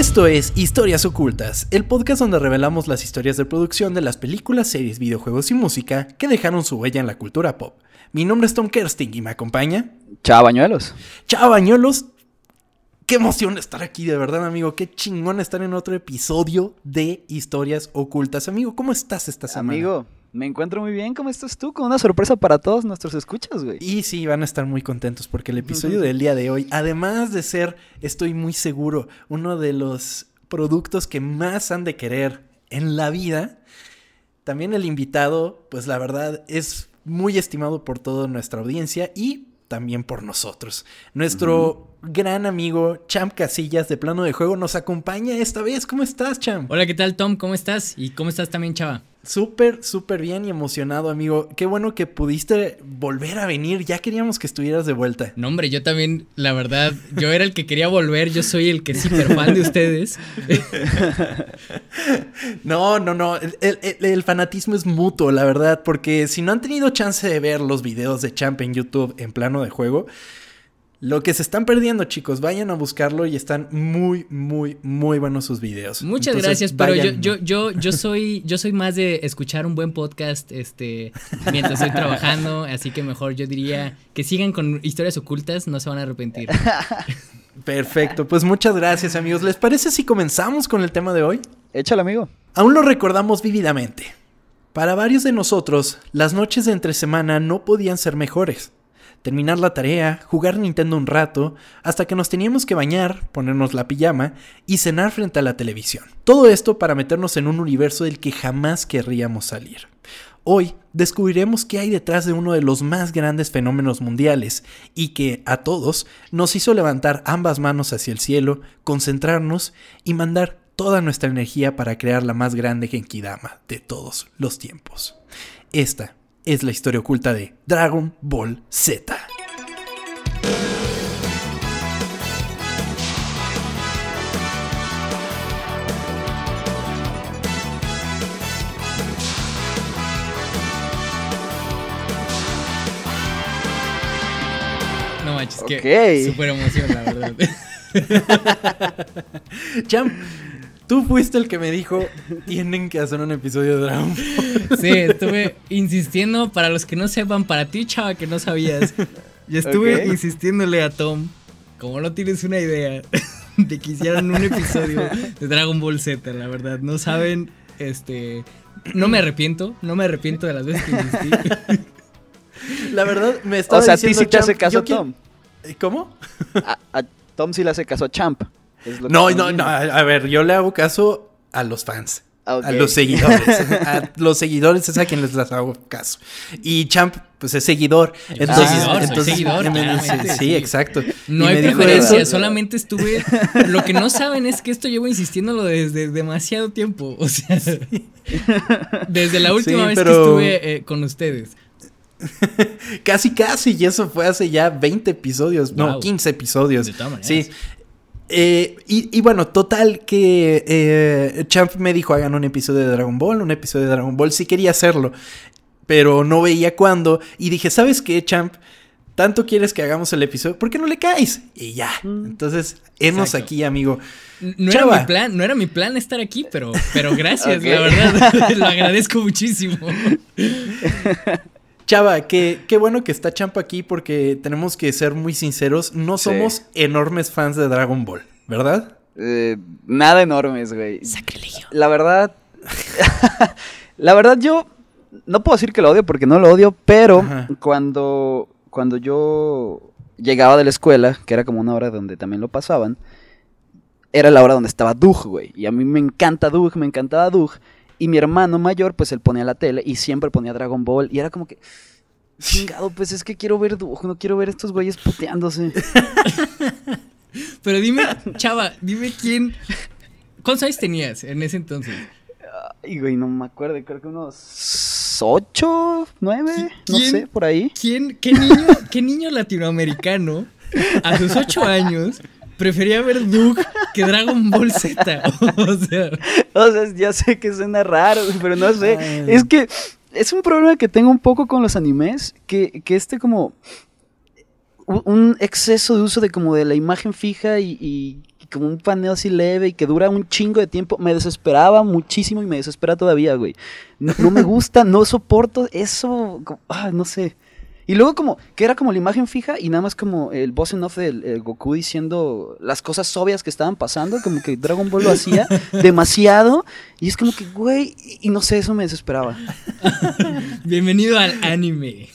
Esto es Historias Ocultas, el podcast donde revelamos las historias de producción de las películas, series, videojuegos y música que dejaron su huella en la cultura pop. Mi nombre es Tom Kersting y me acompaña. Chao, Bañuelos. Chao, Bañuelos. Qué emoción estar aquí, de verdad, amigo. Qué chingón estar en otro episodio de Historias Ocultas. Amigo, ¿cómo estás esta semana? Amigo, me encuentro muy bien. ¿Cómo estás tú? Con una sorpresa para todos nuestros escuchas, güey. Y sí, van a estar muy contentos porque el episodio del día de hoy, además de ser, estoy muy seguro, uno de los productos que más han de querer en la vida, también el invitado, pues la verdad es muy estimado por toda nuestra audiencia y también por nosotros. Nuestro gran amigo Champ Casillas de Plano de Juego nos acompaña esta vez. ¿Cómo estás, Champ? Hola, ¿qué tal, Tom? ¿Cómo estás? ¿Y cómo estás también, Chava? Súper, súper bien y emocionado, amigo. Qué bueno que pudiste volver a venir. Ya queríamos que estuvieras de vuelta. No, hombre, yo también, la verdad, yo era el que quería volver. Yo soy el que es hiper fan de ustedes. no, no, no. El, el, el, fanatismo es mutuo, la verdad. Porque si no han tenido chance de ver los videos de Champ en YouTube en plano de juego, lo que se están perdiendo, chicos, vayan a buscarlo y están muy, muy, muy buenos sus videos. Muchas gracias, pero yo, yo, yo, yo soy, yo soy más de escuchar un buen podcast, este, mientras estoy trabajando, así que mejor yo diría que sigan con historias ocultas, no se van a arrepentir. Perfecto, pues muchas gracias, amigos. ¿Les parece si comenzamos con el tema de hoy? Échale, amigo. Aún lo recordamos vívidamente. Para varios de nosotros, las noches de entre semana no podían ser mejores terminar la tarea, jugar Nintendo un rato, hasta que nos teníamos que bañar, ponernos la pijama y cenar frente a la televisión. Todo esto para meternos en un universo del que jamás querríamos salir. Hoy descubriremos qué hay detrás de uno de los más grandes fenómenos mundiales y que a todos nos hizo levantar ambas manos hacia el cielo, concentrarnos y mandar toda nuestra energía para crear la más grande Genkidama de todos los tiempos. Esta es la historia oculta de Dragon Ball Z. No manches, que super emoción, la verdad. Champ, Tú fuiste el que me dijo, tienen que hacer un episodio de Dragon Ball. Sí, estuve insistiendo, para los que no sepan, para ti, chava, que no sabías. Y estuve insistiéndole a Tom, como no tienes una idea, de que hicieran un episodio de Dragon Ball Z, la verdad. No saben, este... No me arrepiento, no me arrepiento de las veces que insistí. La verdad, me estaba O sea, a ti sí te hace caso Tom. ¿Cómo? A, a Tom sí le hace caso a Champ. No, no, no. A ver, yo le hago caso a los fans. A los seguidores. a los seguidores es a quien les hago caso. Y Champ, pues es seguidor. Entonces, seguidor, entonces seguidor, sí, sí, exacto. No hay preferencia, solamente estuve. Lo que no saben es que esto llevo insistiéndolo desde demasiado tiempo. O sea, desde la última vez que estuve eh, con ustedes. casi, casi, y eso fue hace ya 20 episodios, no, 15 episodios. Sí, eh, y, bueno, total que eh, Champ me dijo hagan un episodio de Dragon Ball, un episodio de Dragon Ball, sí quería hacerlo, pero no veía cuándo. Y dije, ¿sabes qué, Champ? Tanto quieres que hagamos el episodio, ¿por qué no le caes? Y ya. Mm. Entonces, hemos aquí, amigo. No era mi plan, no era mi plan estar aquí, pero, pero gracias, la verdad. lo agradezco muchísimo. Chava, qué, qué bueno que está Champa aquí porque tenemos que ser muy sinceros. No somos enormes fans de Dragon Ball, ¿verdad? Eh, nada enormes, güey. Sacrilegio. La verdad. la verdad, yo. No puedo decir que lo odio porque no lo odio, pero cuando. Cuando yo llegaba de la escuela, que era como una hora donde también lo pasaban, era la hora donde estaba Doug, güey. Y a mí me encanta Doug, me encantaba Doug. Y mi hermano mayor, pues él ponía la tele y siempre ponía Dragon Ball. Y era como que. Chingado, pues es que quiero ver no quiero ver estos güeyes puteándose. Pero dime, chava, dime quién. ¿Cuántos años tenías en ese entonces? Ay, güey, no me acuerdo, creo que unos ocho, nueve, no sé, por ahí. ¿Quién, qué niño, qué niño latinoamericano a sus ocho años prefería ver Doug que Dragon Ball Z. o sea. O sea, ya sé que suena raro, pero no sé. Es que es un problema que tengo un poco con los animes, que, que este como un exceso de uso de como de la imagen fija y, como un paneo así leve y que dura un chingo de tiempo, me desesperaba muchísimo y me desespera todavía, güey. No, me gusta, no soporto eso, ah, no sé. Y luego como, que era como la imagen fija y nada más como el boss en off del Goku diciendo las cosas obvias que estaban pasando, como que Dragon Ball lo hacía demasiado y es como que, güey, y no sé, eso me desesperaba. Bienvenido al anime.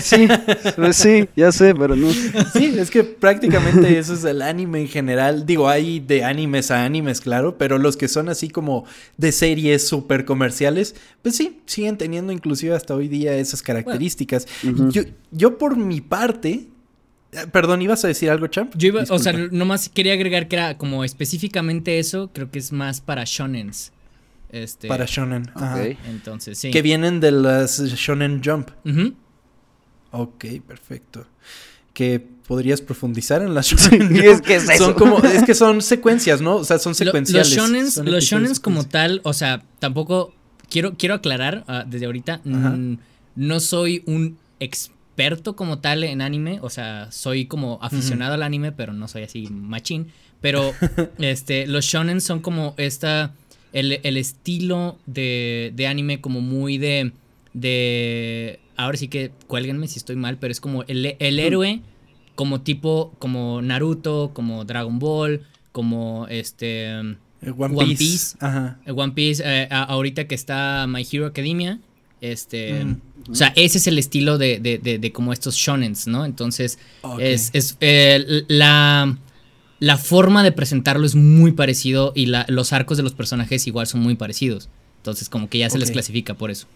Sí, pues sí, ya sé, pero no. Sí, es que prácticamente eso es el anime en general. Digo, hay de animes a animes, claro, pero los que son así como de series súper comerciales, pues sí, siguen teniendo inclusive hasta hoy día esas características. yo, yo por mi parte, eh, Perdón, ¿ibas a decir algo, Champ? Yo iba, o sea, nomás quería agregar que era como específicamente eso, creo que es más para shonens. Este, para shonen. Ajá. Entonces, sí. Que vienen de las shonen jump. Ok, perfecto. Que podrías profundizar en las shonen. es que es Son como, es que son secuencias, ¿no? O sea, son secuenciales. los shonens, como tal, o sea, tampoco quiero, quiero aclarar ah, desde ahorita, no soy un experto como tal en anime, o sea, soy como aficionado al anime, pero no soy así machín. Pero este, los shonen son como esta, el, estilo de, de anime como muy de, de ahora sí que cuélguenme si estoy mal, pero es como el, el héroe, como tipo, como Naruto, como Dragon Ball, como este... El One, Piece. Ajá. El One Piece, eh, ahorita que está My Hero Academia, este... O sea, ese es el estilo de, de, de, como estos shonens, ¿no? Entonces, es, es eh, la, la forma de presentarlo es muy parecido y la, los arcos de los personajes igual son muy parecidos. Entonces, como que ya se les clasifica por eso.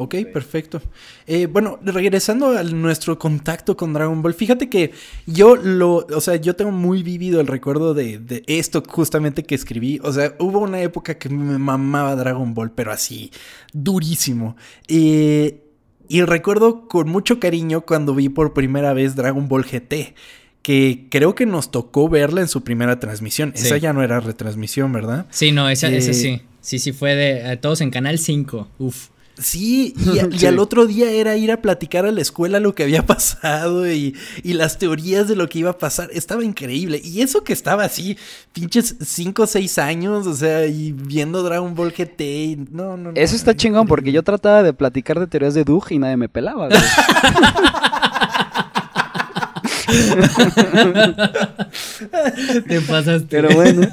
Ok, perfecto. Eh, bueno, regresando a nuestro contacto con Dragon Ball, fíjate que yo lo, o sea, yo tengo muy vivido el recuerdo de, esto justamente que escribí. O sea, hubo una época que me mamaba Dragon Ball, pero así, durísimo. Eh, y recuerdo con mucho cariño cuando vi por primera vez Dragon Ball GT que creo que nos tocó verla en su primera transmisión. Esa ya no era retransmisión, ¿verdad? Sí, no, esa, esa eh, sí. Sí, sí, fue de todos en Canal 5. Uf. Sí, y, al otro día era ir a platicar a la escuela lo que había pasado y, las teorías de lo que iba a pasar. Estaba increíble. Y eso que estaba así, pinches 5 o 6 años, o sea, y viendo Dragon Ball GT. no, no, Eso está chingón porque yo trataba de platicar de teorías de Doug y nadie me pelaba. Te pasaste. Pero bueno.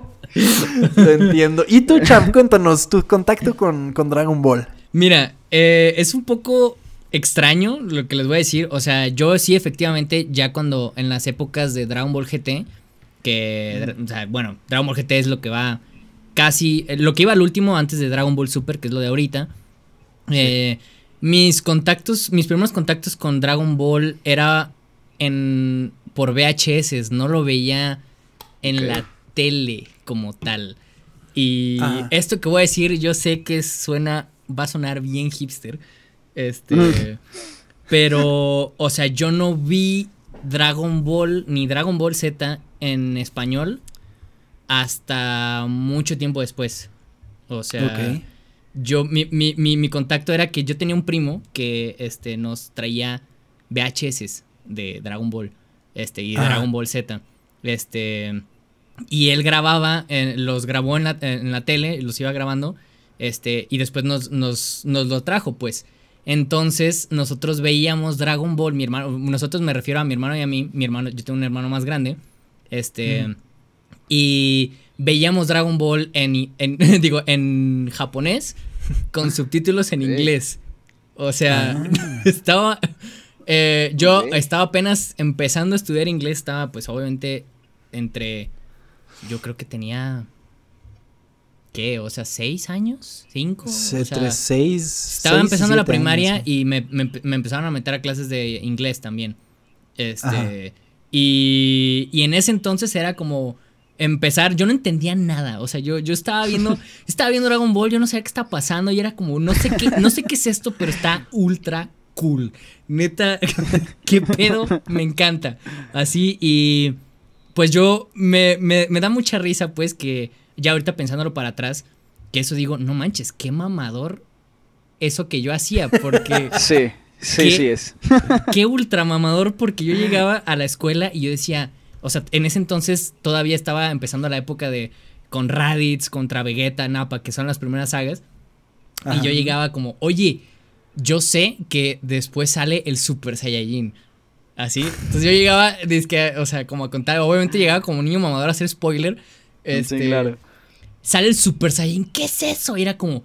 Lo entiendo. ¿Y tú, Champ, cuéntanos tu contacto con, Dragon Ball? Mira, eh, es un poco extraño lo que les voy a decir. O sea, yo sí, efectivamente, ya cuando en las épocas de Dragon Ball GT, que, o sea, bueno, Dragon Ball GT es lo que va casi, lo que iba al último antes de Dragon Ball Super, que es lo de ahorita. Eh, mis contactos, mis primeros contactos con Dragon Ball era en por VHS, no lo veía en la tele como tal. Y esto que voy a decir, yo sé que suena, va a sonar bien hipster. Este. Pero, o sea, yo no vi Dragon Ball ni Dragon Ball Z en español hasta mucho tiempo después. O sea, yo, mi, mi, mi, contacto era que yo tenía un primo que este, nos traía VHS de Dragon Ball este, y Dragon Ball Z. Este. Y él grababa, los grabó en la, en la, tele, los iba grabando, este, y después nos, nos, nos, lo trajo, pues. Entonces, nosotros veíamos Dragon Ball, mi hermano, nosotros me refiero a mi hermano y a mí, mi hermano, yo tengo un hermano más grande, este, y veíamos Dragon Ball en, en digo, en japonés, con subtítulos en inglés. O sea, ah. estaba, eh, yo estaba apenas empezando a estudiar inglés, estaba pues obviamente entre yo creo que tenía. ¿Qué? O sea, ¿seis años? ¿Cinco? entre seis. Estaba empezando la primaria y me, empezaron a meter a clases de inglés también. Este. Y, y en ese entonces era como empezar, yo no entendía nada, o sea, yo, yo estaba viendo, estaba viendo Dragon Ball, yo no sabía qué estaba pasando y era como, no sé qué, no sé qué es esto, pero está ultra cool. Neta, qué pedo, me encanta. Así y pues yo me, da mucha risa, pues, que ya ahorita pensándolo para atrás, que eso digo, no manches, qué mamador eso que yo hacía, porque... sí. Sí, sí es. qué ultramamador porque yo llegaba a la escuela y yo decía, o sea, en ese entonces todavía estaba empezando la época de con Raditz, contra Vegeta, Nappa, que son las primeras sagas. Y yo llegaba como, oye, yo sé que después sale el Super Saiyajin. Así. Entonces yo llegaba, o sea, como a contar, obviamente llegaba como niño mamador a hacer spoiler. Este, sí, claro. Sale el Super Saiyajin, ¿qué es eso? Y era como,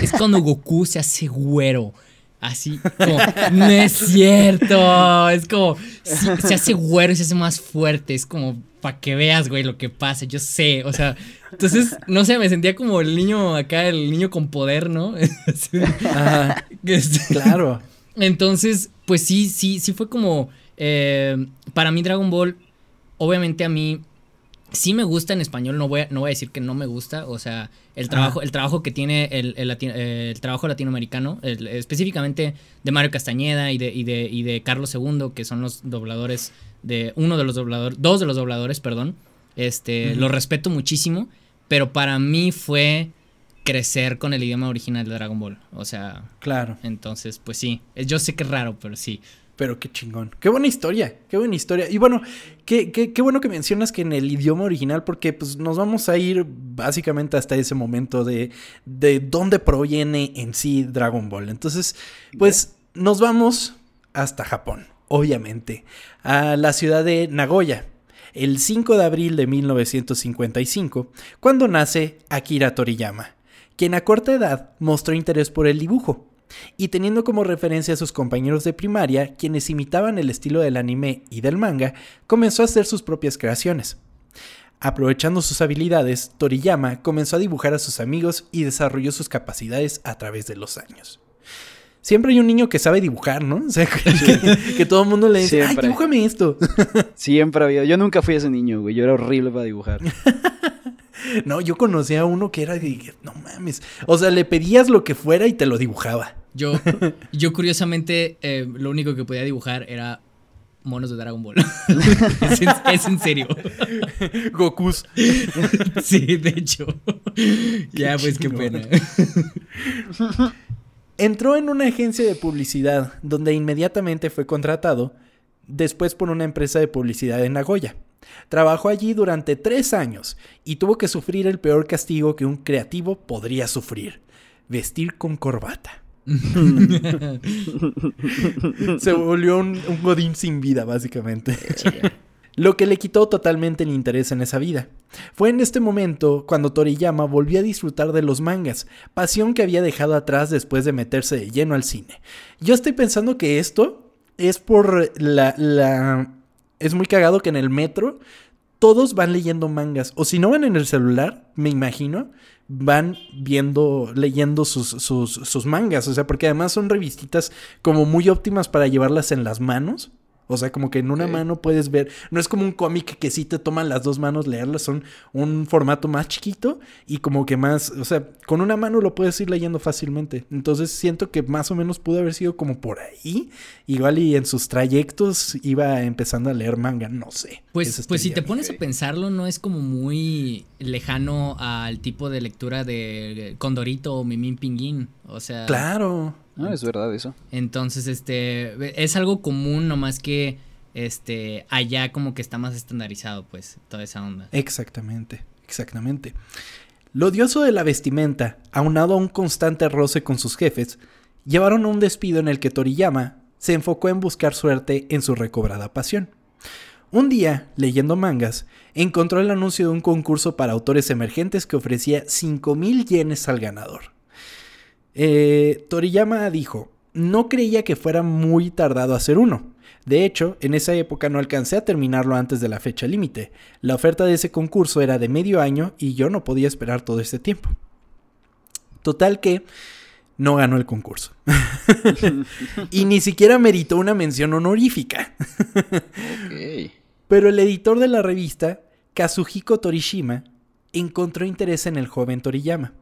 es cuando Goku se hace güero. Así, como, no es cierto. Es como, se hace güero y se hace más fuerte. Es como, para que veas, güey, lo que pasa. Yo sé, o sea, entonces, no sé, me sentía como el niño acá, el niño con poder, ¿no? Ajá, claro. Entonces, pues sí, sí, sí fue como, eh, para mí Dragon Ball, obviamente a mí sí me gusta en español, no voy a, no voy a decir que no me gusta, o sea, el trabajo, el trabajo que tiene el, el, trabajo latinoamericano, específicamente de Mario Castañeda y de, y, de, y de Carlos II, que son los dobladores de, uno de los dobladores, dos de los dobladores, perdón, este, lo respeto muchísimo, pero para mí fue crecer con el idioma original de Dragon Ball, o sea, claro. Entonces, pues sí, yo sé que es raro, pero sí. Pero qué chingón. Qué buena historia. Qué buena historia. Y bueno, qué, qué, qué, bueno que mencionas que en el idioma original, porque pues nos vamos a ir básicamente hasta ese momento de, de dónde proviene en sí Dragon Ball. Entonces, pues nos vamos hasta Japón, obviamente, a la ciudad de Nagoya. El 5 de abril de 1955, cuando nace Akira Toriyama, quien a corta edad mostró interés por el dibujo y teniendo como referencia a sus compañeros de primaria, quienes imitaban el estilo del anime y del manga, comenzó a hacer sus propias creaciones. Aprovechando sus habilidades, Toriyama comenzó a dibujar a sus amigos y desarrolló sus capacidades a través de los años. Siempre hay un niño que sabe dibujar, ¿no? O sea, que, todo el mundo le dice, ay, dibújame esto. Siempre había. Yo nunca fui ese niño, güey. Yo era horrible para dibujar. No, yo conocí a uno que era de, no mames. O sea, le pedías lo que fuera y te lo dibujaba. Yo, yo curiosamente, eh, lo único que podía dibujar era monos de Dragon Ball. es, en, serio. Gokus. sí, de hecho. ya, pues qué pena. Entró en una agencia de publicidad donde inmediatamente fue contratado, después por una empresa de publicidad en Nagoya. Trabajó allí durante tres años y tuvo que sufrir el peor castigo que un creativo podría sufrir, vestir con corbata. Se volvió un, godín sin vida, básicamente. Lo que le quitó totalmente el interés en esa vida. Fue en este momento cuando Toriyama volvió a disfrutar de los mangas, pasión que había dejado atrás después de meterse de lleno al cine. Yo estoy pensando que esto es por la, la... Es muy cagado que en el metro todos van leyendo mangas. O si no van en el celular, me imagino, van viendo, leyendo sus, sus, sus, mangas. O sea, porque además son revistitas como muy óptimas para llevarlas en las manos. O sea, como que en una mano puedes ver, no es como un cómic que sí te toman las dos manos leerlas, son un formato más chiquito y como que más, o sea, con una mano lo puedes ir leyendo fácilmente. Entonces siento que más o menos pudo haber sido como por ahí, igual y en sus trayectos iba empezando a leer manga, no sé. Pues, pues si te pones a pensarlo, no es como muy lejano al tipo de lectura de Condorito o Mimín Pinguín, o sea... Claro. No, es verdad eso. Entonces, este, es algo común, nomás que, este, allá como que está más estandarizado, pues, toda esa onda. Exactamente, exactamente. Lo odioso de la vestimenta, aunado a un constante roce con sus jefes, llevaron a un despido en el que Toriyama se enfocó en buscar suerte en su recobrada pasión. Un día, leyendo mangas, encontró el anuncio de un concurso para autores emergentes que ofrecía 5.000 yenes al ganador. Eh, Toriyama dijo, no creía que fuera muy tardado hacer uno. De hecho, en esa época no alcancé a terminarlo antes de la fecha límite. La oferta de ese concurso era de medio año y yo no podía esperar todo este tiempo. Total que no ganó el concurso. y ni siquiera meritó una mención honorífica. Pero el editor de la revista, Kazuhiko Torishima, encontró interés en el joven Toriyama.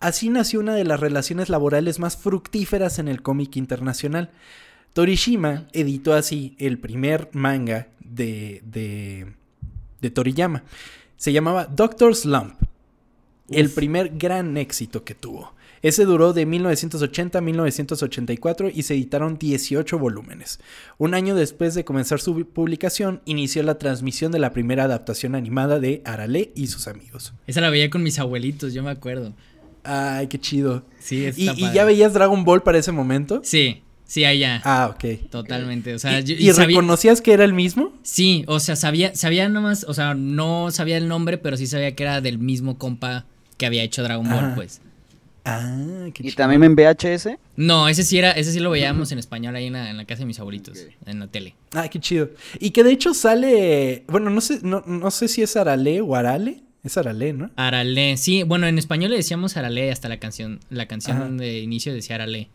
Así nació una de las relaciones laborales más fructíferas en el cómic internacional. Torishima editó así el primer manga de, de, Toriyama. Se llamaba Doctor Slump. El primer gran éxito que tuvo. Ese duró de 1980 a 1984 y se editaron 18 volúmenes. Un año después de comenzar su publicación, inició la transmisión de la primera adaptación animada de Arale y sus amigos. Esa la veía con mis abuelitos, yo me acuerdo. Ay, qué chido. Sí, ¿Y, ¿Y, ya veías Dragon Ball para ese momento? Sí, sí, allá. Ah, ok. Totalmente, o sea... ¿Y, y reconocías que era el mismo? Sí, o sea, sabía, sabía nomás, o sea, no sabía el nombre, pero sí sabía que era del mismo compa que había hecho Dragon Ball, pues. Ah, qué ¿Y también en VHS? No, ese sí era, ese sí lo veíamos en español ahí en la, casa de mis abuelitos, en la tele. Ah, qué chido. Y que de hecho sale, bueno, no sé, no, no sé si es Arale o Arale. Es Arale, ¿no? Arale, sí, bueno, en español le decíamos Arale hasta la canción, la canción de inicio decía Arale.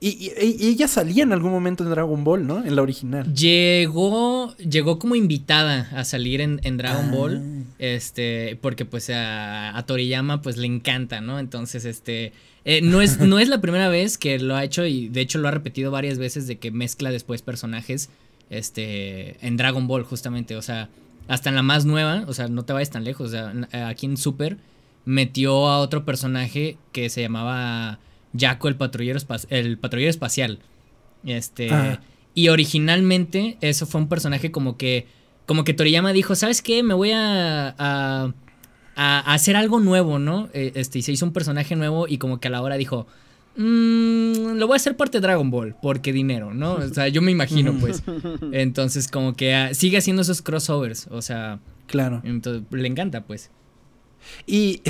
Y, ella salía en algún momento en Dragon Ball, ¿no? En la original. Llegó, llegó como invitada a salir en, Dragon ah. Ball, este, porque pues a, Toriyama pues le encanta, ¿no? Entonces, este, eh, no, es, no es la primera vez que lo ha hecho y de hecho lo ha repetido varias veces de que mezcla después personajes, este, en Dragon Ball justamente, o sea, hasta en la más nueva, o sea, no te vayas tan lejos, o sea, aquí en Super metió a otro personaje que se llamaba Jaco el patrullero, el patrullero espacial. Este. Y originalmente, eso fue un personaje como que. Como que Toriyama dijo, ¿sabes qué? Me voy a, a, a hacer algo nuevo, ¿no? E, este, y se hizo un personaje nuevo y como que a la hora dijo, mmm, lo voy a hacer parte de Dragon Ball, porque dinero, ¿no? O sea, yo me imagino, pues. Entonces, como que ah, sigue haciendo esos crossovers, o sea. Claro. Entonces, le encanta, pues. Y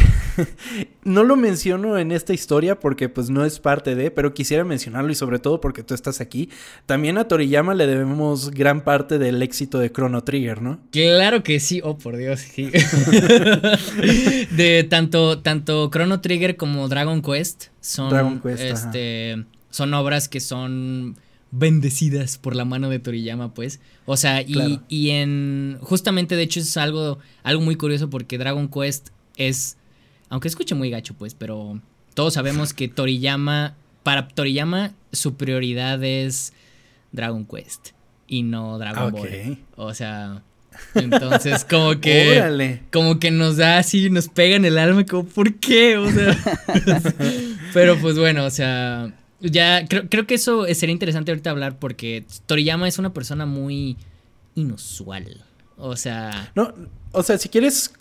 no lo menciono en esta historia porque pues no es parte de, pero quisiera mencionarlo y sobre todo porque tú estás aquí. También a Toriyama le debemos gran parte del éxito de Chrono Trigger, ¿no? Claro que sí, oh por Dios, sí. de tanto, tanto Chrono Trigger como Dragon Quest son, este, son obras que son bendecidas por la mano de Toriyama, pues. O sea, y, y en. Justamente, de hecho, es algo, algo muy curioso porque Dragon Quest es, aunque escuche muy gacho, pues, pero todos sabemos que Toriyama, para Toriyama, su prioridad es Dragon Quest y no Dragon Ball. O sea, entonces como que como que nos da así, nos pega en el alma como ¿por qué? O sea, pero pues bueno, o sea, ya creo, creo que eso sería interesante ahorita hablar porque Toriyama es una persona muy inusual. O sea. No, o sea, si quieres,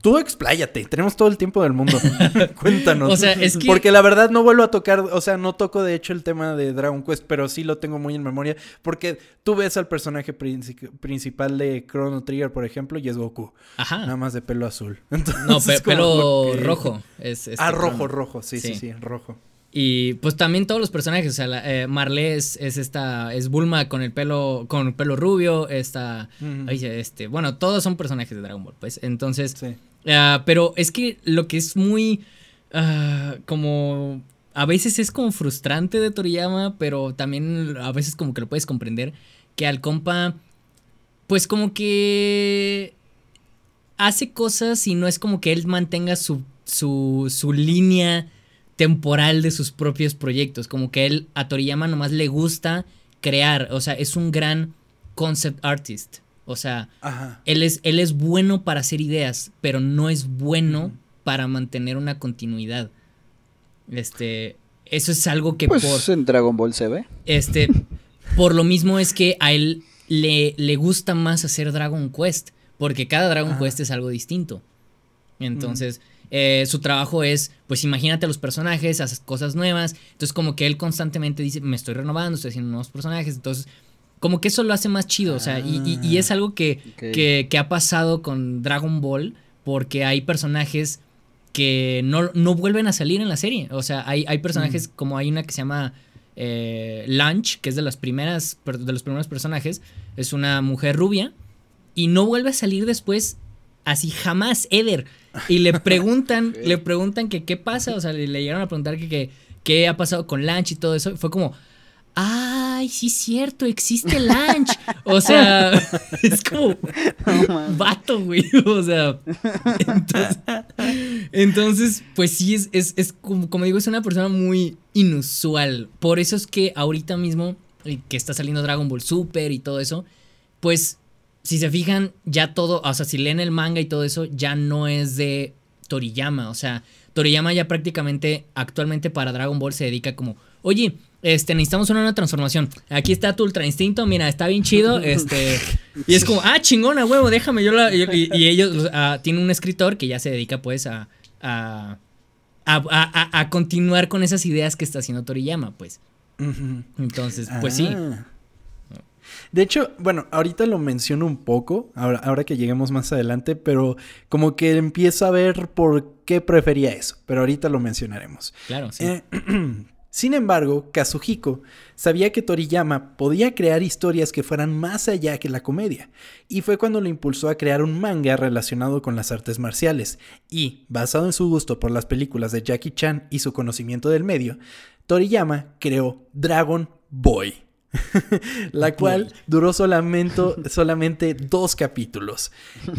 tú expláyate. Tenemos todo el tiempo del mundo. Cuéntanos. O sea, es que. Porque la verdad no vuelvo a tocar. O sea, no toco de hecho el tema de Dragon Quest, pero sí lo tengo muy en memoria. Porque tú ves al personaje principal de Chrono Trigger, por ejemplo, y es Goku. Ajá. Nada más de pelo azul. no, pelo rojo. Es, ah, rojo, rojo. Sí, sí, sí, rojo. Y pues también todos los personajes, o sea, eh, Marley es, esta, es Bulma con el pelo, con el pelo rubio, esta, este, bueno, todos son personajes de Dragon Ball, pues, entonces, ah, pero es que lo que es muy, ah, como, a veces es como frustrante de Toriyama, pero también a veces como que lo puedes comprender, que al compa, pues como que hace cosas y no es como que él mantenga su, su, su línea temporal de sus propios proyectos. Como que él, a Toriyama nomás le gusta crear. O sea, es un gran concept artist. O sea, Él, es, él es bueno para hacer ideas, pero no es bueno para mantener una continuidad. Este, eso es algo que pues en Dragon Ball se ve. Este, por lo mismo es que a él le, le gusta más hacer Dragon Quest, porque cada Dragon Quest es algo distinto. Entonces, eh, su trabajo es, pues imagínate a los personajes, haces cosas nuevas. Entonces, como que él constantemente dice, me estoy renovando, estoy haciendo nuevos personajes. Entonces, como que eso lo hace más chido. o sea, y, es algo que, que, ha pasado con Dragon Ball, porque hay personajes que no, no, vuelven a salir en la serie. O sea, hay, hay personajes como hay una que se llama eh, Lunch, que es de las primeras, de los primeros personajes. Es una mujer rubia. Y no vuelve a salir después así jamás, Eder. Y le preguntan, le preguntan que qué pasa, o sea, le, llegaron a preguntar que, qué ha pasado con Lunch y todo eso. fue como, ay, sí es cierto, existe Lunch. O sea, es como vato, güey. O sea, entonces, pues sí, es, es, como, como, digo, es una persona muy inusual. Por eso es que ahorita mismo, eh, que está saliendo Dragon Ball Super y todo eso, pues si se fijan, ya todo, o sea, si leen el manga y todo eso, ya no es de Toriyama. O sea, Toriyama ya prácticamente actualmente para Dragon Ball se dedica como, oye, este, necesitamos una nueva transformación. Aquí está tu Ultra Instinto, mira, está bien chido. Este, y es como, ah, chingona, huevo, déjame yo la. Y, ellos uh, tienen un escritor que ya se dedica, pues, a a, a, a, continuar con esas ideas que está haciendo Toriyama, pues. Entonces, pues sí. De hecho, bueno, ahorita lo menciono un poco, ahora, ahora que lleguemos más adelante, pero como que empiezo a ver por qué prefería eso, pero ahorita lo mencionaremos. Claro, sí. Eh, Sin embargo, Kazuhiko sabía que Toriyama podía crear historias que fueran más allá que la comedia, y fue cuando lo impulsó a crear un manga relacionado con las artes marciales, y, basado en su gusto por las películas de Jackie Chan y su conocimiento del medio, Toriyama creó Dragon Boy. la cual duró solamente, solamente dos capítulos.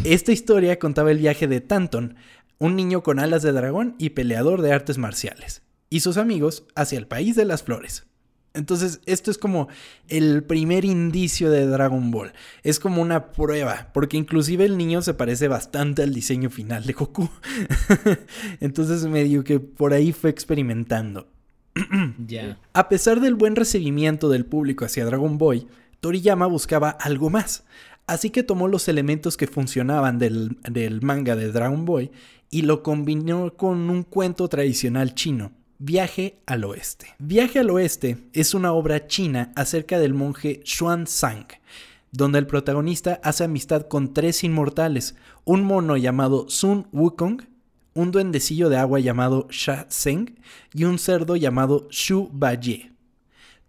Esta historia contaba el viaje de Tanton, un niño con alas de dragón y peleador de artes marciales y sus amigos hacia el país de las flores. Entonces, esto es como el primer indicio de Dragon Ball. Es como una prueba, porque inclusive el niño se parece bastante al diseño final de Goku. Entonces, medio que por ahí fue experimentando. A pesar del buen recibimiento del público hacia Dragon Ball, Toriyama buscaba algo más. Así que tomó los elementos que funcionaban del, del manga de Dragon Ball y lo combinó con un cuento tradicional chino Viaje al Oeste. Viaje al Oeste es una obra china acerca del monje Xuan Zhang, donde el protagonista hace amistad con tres inmortales, un mono llamado Sun Wukong, un duendecillo de agua llamado Sha Zeng y un cerdo llamado Shu Baye.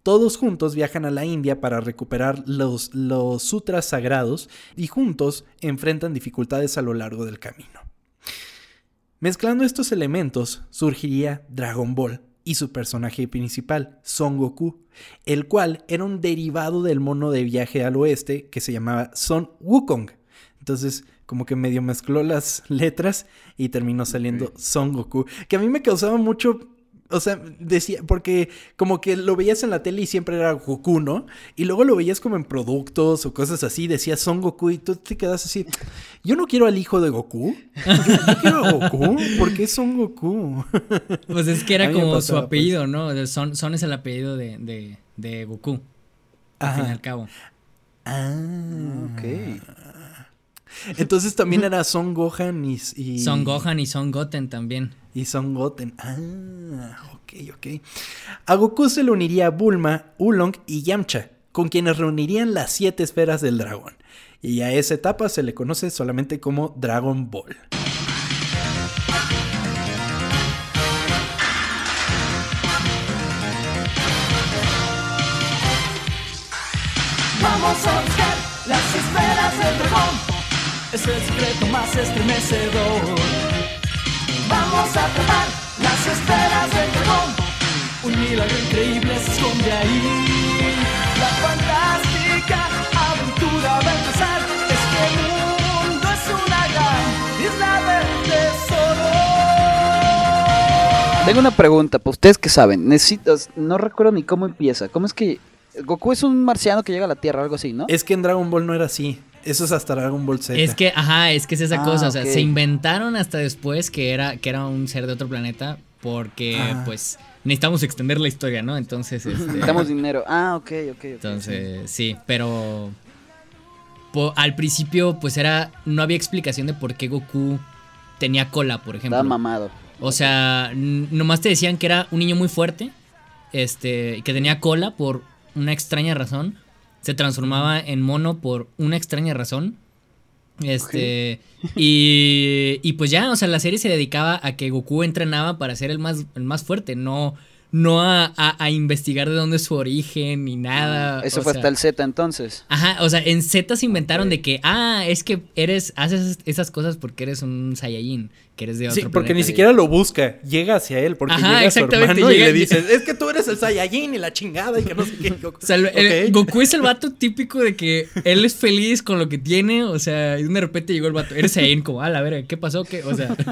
Todos juntos viajan a la India para recuperar los, los sutras sagrados y juntos enfrentan dificultades a lo largo del camino. Mezclando estos elementos surgiría Dragon Ball y su personaje principal, Son Goku, el cual era un derivado del mono de viaje al oeste que se llamaba Son Wukong. Entonces, como que medio mezcló las letras y terminó saliendo Son Goku, que a mí me causaba mucho o sea, decía, porque como que lo veías en la tele y siempre era Goku, ¿no? Y luego lo veías como en productos o cosas así, decía Son Goku y tú te quedas así, yo no quiero al hijo de Goku, yo, quiero a Goku, ¿por qué Son Goku? Pues es que era como su apellido, pues. ¿no? Son, Son es el apellido de, de, de Goku, al fin y al cabo. Ah, ok. Entonces también era Son Gohan y, y... Son Gohan y Son Goten también. Y Son Goten. Ah, ok, ok. A Goku se le uniría Bulma, Ulong y Yamcha, con quienes reunirían las siete esferas del dragón. Y a esa etapa se le conoce solamente como Dragon Ball. Vamos a buscar las esferas del dragón. Es el secreto más estremecedor. Vamos a tomar las esferas del dragón. Un milagro increíble se esconde ahí. La fantástica aventura va a empezar. Es que el mundo es una gran isla de tesoro. Tengo una pregunta, pues ustedes que saben, necesito, no recuerdo ni cómo empieza. ¿Cómo es que Goku es un marciano que llega a la Tierra, algo así, ¿no? Es que en Dragon Ball no era así. Eso es hasta Dragon Ball Z. Es que, ajá, es que es esa ah, cosa. O sea, se inventaron hasta después que era, que era un ser de otro planeta. Porque, pues, necesitamos extender la historia, ¿no? Entonces, este, Necesitamos dinero. Ah, ok, ok. okay entonces, sí, pero. al principio, pues era. No había explicación de por qué Goku tenía cola, por ejemplo. Estaba mamado. O sea, nomás te decían que era un niño muy fuerte. Este, que tenía cola por una extraña razón se transformaba en mono por una extraña razón. Este. Y, y pues ya, o sea, la serie se dedicaba a que Goku entrenaba para ser el más, el más fuerte, no, no a, a, investigar de dónde es su origen ni nada. Ah, eso fue hasta el Z entonces. Ajá, o sea, en Z se inventaron de que, ah, es que eres, haces esas cosas porque eres un Saiyajin, que eres de otro Sí, porque ni siquiera lo busca, llega hacia él, porque llega a su hermano y le dices, es que tú eres el Saiyajin y la chingada y que no sé qué. o sea, Goku es el vato típico de que él es feliz con lo que tiene, o sea, y de repente llegó el vato, eres Saiyajin, como, ah, la verga, ¿qué pasó? ¿Qué? O sea...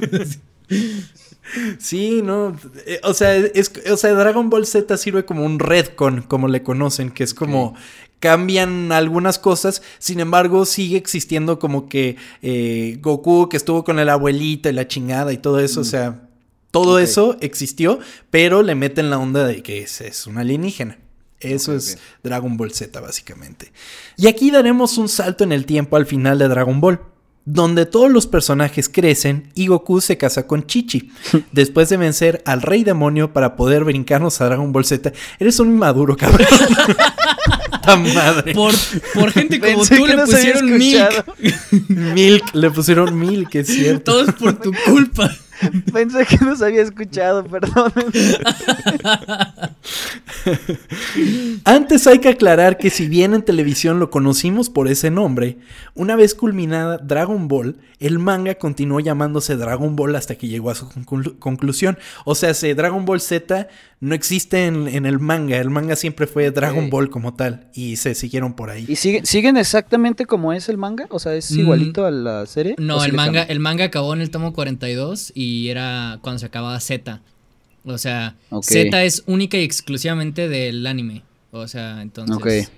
Sí, no. Eh, o sea, es, o sea, Dragon Ball Z sirve como un redcon, como le conocen, que es como cambian algunas cosas, sin embargo sigue existiendo como que eh, Goku que estuvo con el abuelito y la chingada y todo eso, o mm. sea, Todo eso existió, pero le meten la onda de que es, es un alienígena. Eso es Dragon Ball Z, básicamente. Y aquí daremos un salto en el tiempo al final de Dragon Ball donde todos los personajes crecen y Goku se casa con Chichi, después de vencer al rey demonio para poder brincarnos a Dragon Ball Z. Eres un inmaduro, cabrón. Madre. Por, gente como tú le pusieron Milk. Milk, le pusieron Milk, es cierto. Todo es por tu culpa. Pensé que nos había escuchado, perdón. Antes hay que aclarar que si bien en televisión lo conocimos por ese nombre, una vez culminada Dragon Ball, el manga continuó llamándose Dragon Ball hasta que llegó a su conclusión. O sea, Dragon Ball Z no existe en, el manga, el manga siempre fue Dragon Ball como tal y se siguieron por ahí. ¿Y siguen exactamente como es el manga? O sea, ¿es mm. igualito a la serie? No, el manga, el manga acabó en el tomo 42 y y era cuando se acababa Z. O sea, Z es única y exclusivamente del anime. O sea, entonces.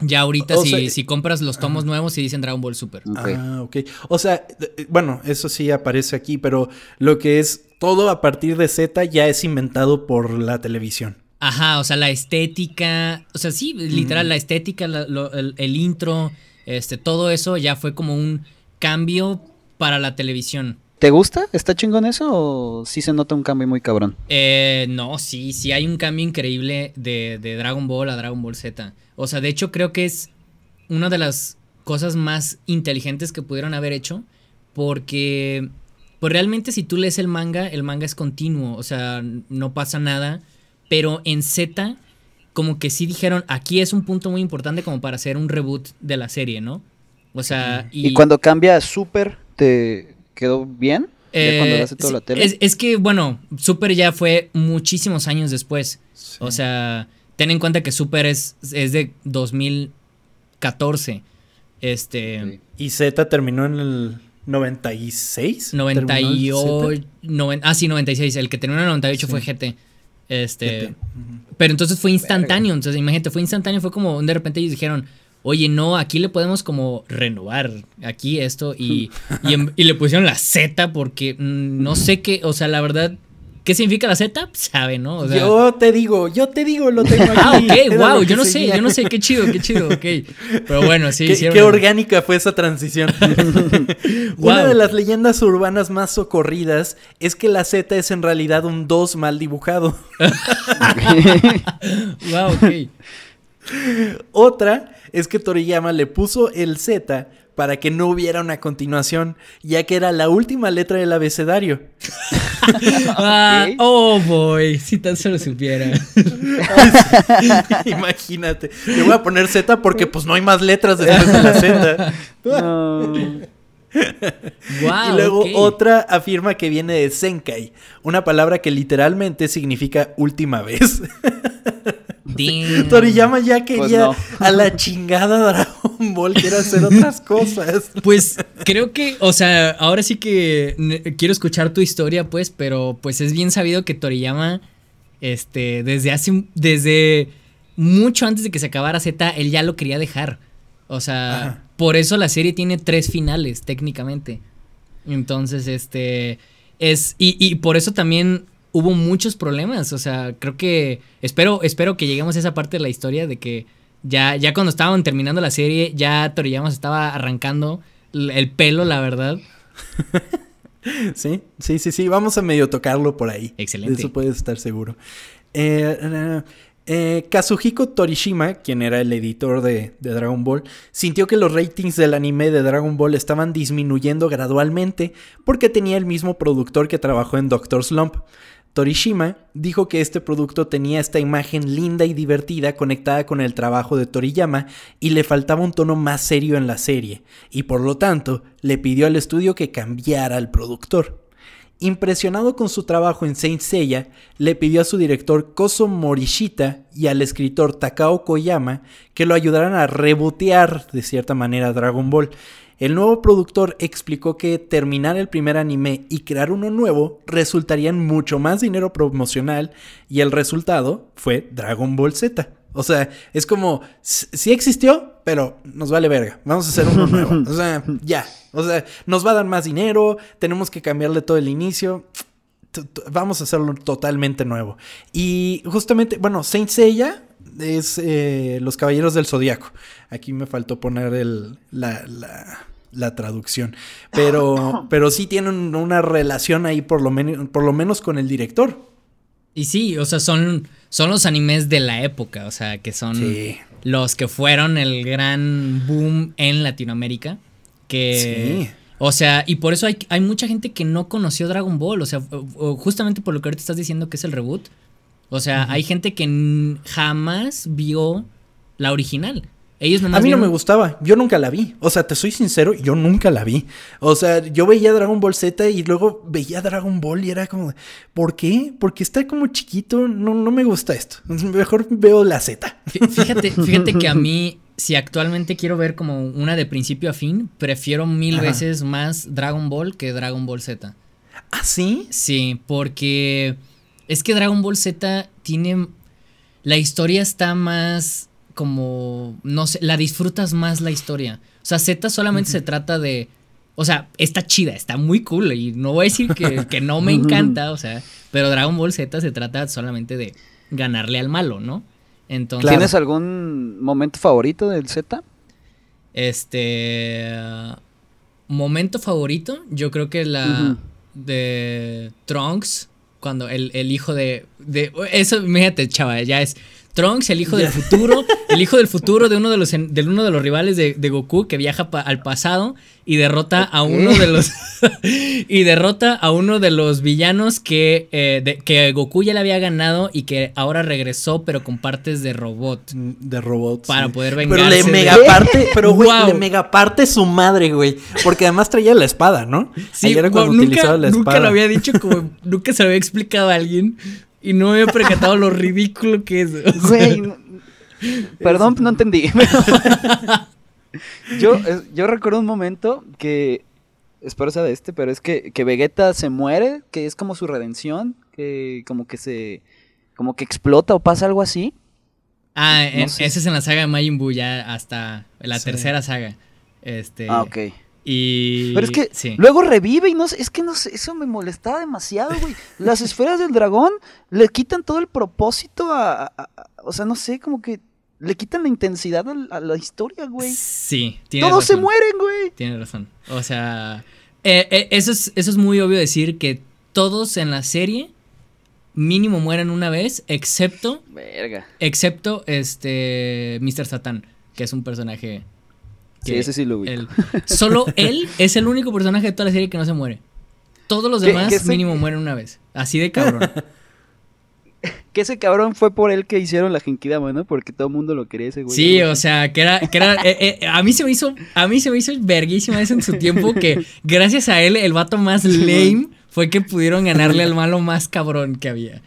Ya ahorita si, compras los tomos nuevos y dicen Dragon Ball Super. Ah, ok. O sea, bueno, eso sí aparece aquí, pero lo que es todo a partir de Z ya es inventado por la televisión. Ajá, o sea, la estética, o sea, sí, literal, la estética, el, el, intro, este, todo eso ya fue como un cambio para la televisión. ¿Te gusta? ¿Está chingón eso o sí se nota un cambio muy cabrón? Eh, no, sí, sí hay un cambio increíble de, Dragon Ball a Dragon Ball Z. O sea, de hecho creo que es una de las cosas más inteligentes que pudieron haber hecho porque pues realmente si tú lees el manga, el manga es continuo, o sea, no pasa nada, pero en Z como que sí dijeron, aquí es un punto muy importante como para hacer un reboot de la serie, ¿no? O sea, y, cuando cambia a Super, te quedó bien. cuando hace toda la tele. Es, que, bueno, Super ya fue muchísimos años después. O sea, ten en cuenta que Super es, es de 2014. Este. Y Z terminó en el 96. 98. ah, sí, 96. El que terminó en el 98 fue GT. Este. Pero entonces fue instantáneo. Entonces, imagínate, fue instantáneo. Fue como de repente ellos dijeron oye, no, aquí le podemos como renovar aquí esto y, y, le pusieron la Z porque mm, no sé qué, o sea, la verdad, ¿Qué significa la Z? Sabe, ¿no? yo te digo, yo te digo, lo tengo aquí. Ah, ok, wow, yo no sé, yo no sé, qué chido, qué chido, ok. Pero bueno, sí. Qué, qué orgánica fue esa transición. Una de las leyendas urbanas más socorridas es que la Z es en realidad un 2 mal dibujado. wow, ok. Otra es que Toriyama le puso el Z para que no hubiera una continuación, ya que era la última letra del abecedario. Ah, oh boy, si tan solo supiera. Imagínate, le voy a poner Z porque pues no hay más letras después de la Z. y luego otra afirma que viene de Senkai, una palabra que literalmente significa última vez. Toriyama ya pues quería a la chingada Dragon Ball, quiere hacer otras cosas. Pues creo que, o sea, ahora sí que quiero escuchar tu historia, pues, pero pues es bien sabido que Toriyama, este, desde hace, desde mucho antes de que se acabara Z, él ya lo quería dejar. O sea, por eso la serie tiene tres finales, técnicamente. Entonces, este, es, y, y por eso también hubo muchos problemas. O sea, creo que. Espero, espero que lleguemos a esa parte de la historia de que ya, ya cuando estaban terminando la serie, ya Toriyama se estaba arrancando el pelo, la verdad. sí, sí, sí, sí. Vamos a medio tocarlo por ahí. Excelente. De eso puedes estar seguro. Eh, eh, eh, Kazuhiko Torishima, quien era el editor de, de, Dragon Ball, sintió que los ratings del anime de Dragon Ball estaban disminuyendo gradualmente porque tenía el mismo productor que trabajó en Doctor Slump. Torishima dijo que este producto tenía esta imagen linda y divertida conectada con el trabajo de Toriyama y le faltaba un tono más serio en la serie, y por lo tanto le pidió al estudio que cambiara al productor. Impresionado con su trabajo en Saint Seiya, le pidió a su director Koso Morishita y al escritor Takao Koyama que lo ayudaran a rebotear de cierta manera Dragon Ball, el nuevo productor explicó que terminar el primer anime y crear uno nuevo resultaría en mucho más dinero promocional y el resultado fue Dragon Ball Z. O sea, es como, sí existió, pero nos vale verga. Vamos a hacer uno nuevo. O sea, ya. O sea, nos va a dar más dinero, tenemos que cambiarle todo el inicio. vamos a hacerlo totalmente nuevo. Y justamente, bueno, Saint Seiya es eh, Los Caballeros del Zodiaco. Aquí me faltó poner el, la, la, traducción. Pero, pero sí tienen una relación ahí por lo, por lo menos con el director. Y sí, o sea, son, son los animes de la época, o sea, que son los que fueron el gran boom en Latinoamérica. Que, sí. O sea, y por eso hay, hay mucha gente que no conoció Dragon Ball, o sea, justamente por lo que ahorita estás diciendo que es el reboot. O sea, hay gente que jamás vio la original. Ellos A mí no me gustaba, yo nunca la vi. O sea, te soy sincero, yo nunca la vi. O sea, yo veía Dragon Ball Z y luego veía Dragon Ball y era como, ¿por qué? Porque está como chiquito, no, no me gusta esto. Mejor veo la Z. Fíjate, fíjate que a mí, si actualmente quiero ver como una de principio a fin, prefiero mil veces más Dragon Ball que Dragon Ball Z. ¿Ah, sí? Sí, porque es que Dragon Ball Z tiene... La historia está más como, no sé, la disfrutas más la historia. O sea, Z solamente se trata de, o sea, está chida, está muy cool y no voy a decir que, no me encanta, o sea, pero Dragon Ball Z se trata solamente de ganarle al malo, ¿no? Entonces, ¿Tienes algún momento favorito del Z? Este... momento favorito, yo creo que la de Trunks, cuando el, el hijo de, de... Eso, fíjate, chava, ya es Trunks, el hijo del futuro, el hijo del futuro de uno de los, de uno de los rivales de, Goku que viaja al pasado y derrota a uno de los y derrota a uno de los villanos que, eh, que Goku ya le había ganado y que ahora regresó pero con partes de robot. Mm, de robot. Para poder vengarse. Pero le megaparte, pero güey, le megaparte su madre, güey. Porque además traía la espada, ¿no? Sí, era cuando nunca, la espada. Nunca lo había dicho como nunca se lo había explicado a alguien. Y no me había percatado lo ridículo que es. Güey, perdón, no entendí. yo, yo recuerdo un momento que, espero sea de este, pero es que, que Vegeta se muere, que es como su redención, que como que se, como que explota o pasa algo así. Ah, ese es en la saga de Majin Buu, ya hasta la tercera saga. Este, ah, ok. Y. Pero es que luego revive y no sé, es que no sé, eso me molestaba demasiado, güey. Las esferas del dragón le quitan todo el propósito a, O sea, no sé, como que le quitan la intensidad a, la historia, güey. Sí, tiene Todos se mueren, güey. Tiene razón. O sea, eh, eh, eso, es, eso es muy obvio decir que todos en la serie mínimo mueren una vez, excepto. Verga. Excepto este. Mr. Satan, que es un personaje sí, ese sí lo vi. solo él es el único personaje de toda la serie que no se muere. Todos los demás mínimo mueren una vez. Así de cabrón. que ese cabrón fue por él que hicieron la Genkidama, ¿no? Porque todo el mundo lo quería ese güey. Sí, o sea, que era, que era eh, eh, a mí se me hizo, a mí se me hizo verguísima eso en su tiempo que gracias a él el vato más lame fue que pudieron ganarle al malo más cabrón que había.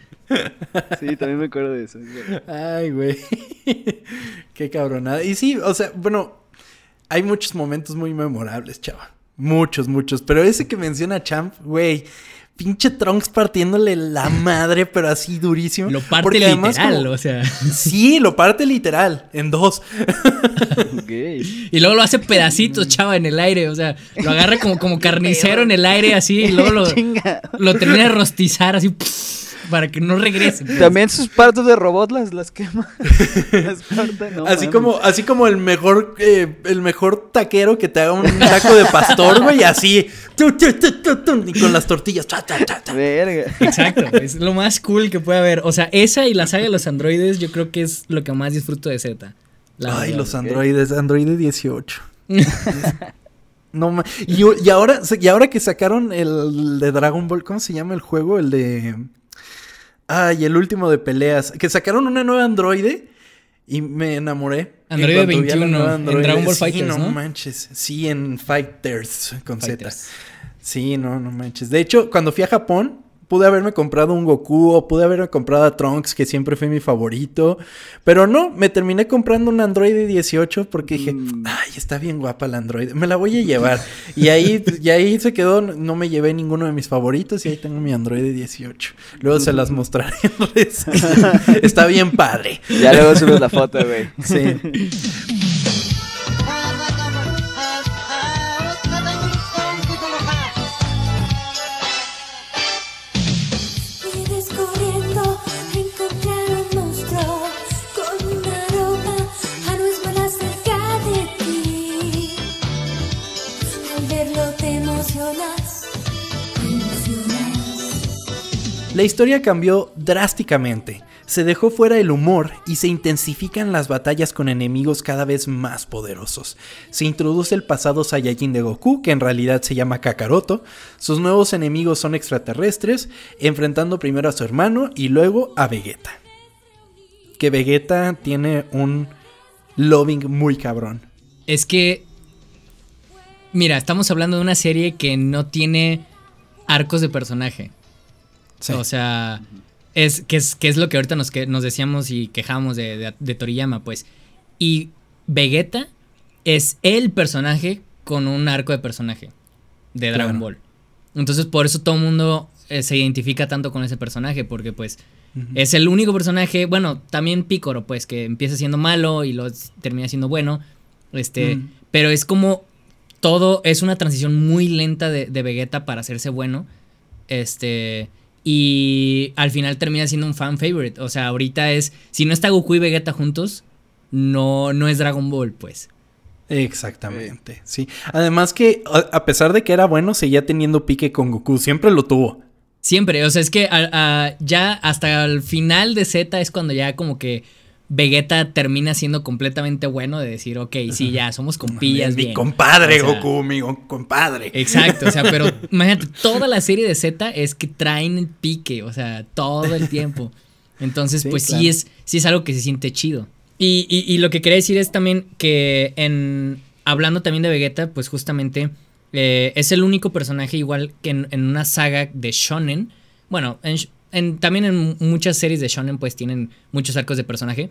Sí, también me acuerdo de eso. Ay, güey. Qué cabronada. Y sí, o sea, bueno, hay muchos momentos muy memorables, chava. Muchos, muchos. Pero ese que menciona Champ, güey. Pinche Trunks partiéndole la madre, pero así durísimo. Lo parte literal, o sea. Sí, lo parte literal, en dos. Y luego lo hace pedacitos, chava, en el aire. O sea, lo agarra como, como carnicero en el aire, así, y luego lo, lo termina de rostizar, así para que no regresen. También sus partes de robot las, las quema. así como, así como el mejor, eh, el mejor taquero que te haga un taco de pastor, güey, así. y con las tortillas. Verga. Exacto. Es lo más cool que puede haber. O sea, esa y la saga de los androides, yo creo que es lo que más disfruto de Z. Ay, los androides, androide 18. No y, y, ahora, y ahora que sacaron el de Dragon Ball, ¿cómo se llama el juego? El de Ah, y el último de peleas. Que sacaron una nueva androide y me enamoré. Androide 21 en Dragon Ball Fighters, no, manches. Sí, en Fighters con Z. Sí, no, no manches. De hecho, cuando fui a Japón, pude haberme comprado un Goku o pude haberme comprado a Trunks, que siempre fue mi favorito. Pero no, me terminé comprando un Android 18 porque dije, mm. ay, está bien guapa la Android, me la voy a llevar. y ahí, y ahí se quedó, no me llevé ninguno de mis favoritos y ahí tengo mi Android 18. Luego se las mostraré está bien padre. Ya luego subes la foto, güey. Sí. La historia cambió drásticamente. Se dejó fuera el humor y se intensifican las batallas con enemigos cada vez más poderosos. Se introduce el pasado Saiyajin de Goku, que en realidad se llama Kakaroto. Sus nuevos enemigos son extraterrestres, enfrentando primero a su hermano y luego a Vegeta. Que Vegeta tiene un loving muy cabrón. Es que. Mira, estamos hablando de una serie que no tiene arcos de personaje. O sea, es que, es que es lo que ahorita nos, que, nos decíamos y quejamos de, Toriyama, pues. Y Vegeta es el personaje con un arco de personaje de Dragon Ball. Entonces, por eso todo el mundo eh, se identifica tanto con ese personaje, porque pues es el único personaje, bueno, también Picoro, pues, que empieza siendo malo y lo termina siendo bueno. Este, pero es como todo, es una transición muy lenta de, de Vegeta para hacerse bueno. Este. Y al final termina siendo un fan favorite. O sea, ahorita es. Si no está Goku y Vegeta juntos, no, no es Dragon Ball, pues. Exactamente, sí. Además que, a pesar de que era bueno, seguía teniendo pique con Goku. Siempre lo tuvo. Siempre, o sea, es que ya hasta el final de Z es cuando ya como que Vegeta termina siendo completamente bueno de decir, ok, sí, ya somos compillas. Mi compadre, Goku, mi compadre. Exacto, o sea, pero imagínate, toda la serie de Z es que traen el pique, o sea, todo el tiempo. Entonces, pues sí, es, sí es algo que se siente chido. Y, y, lo que quería decir es también que en hablando también de Vegeta, pues justamente eh, es el único personaje igual que en, en una saga de shonen. Bueno, en, también en muchas series de shonen pues tienen muchos arcos de personaje.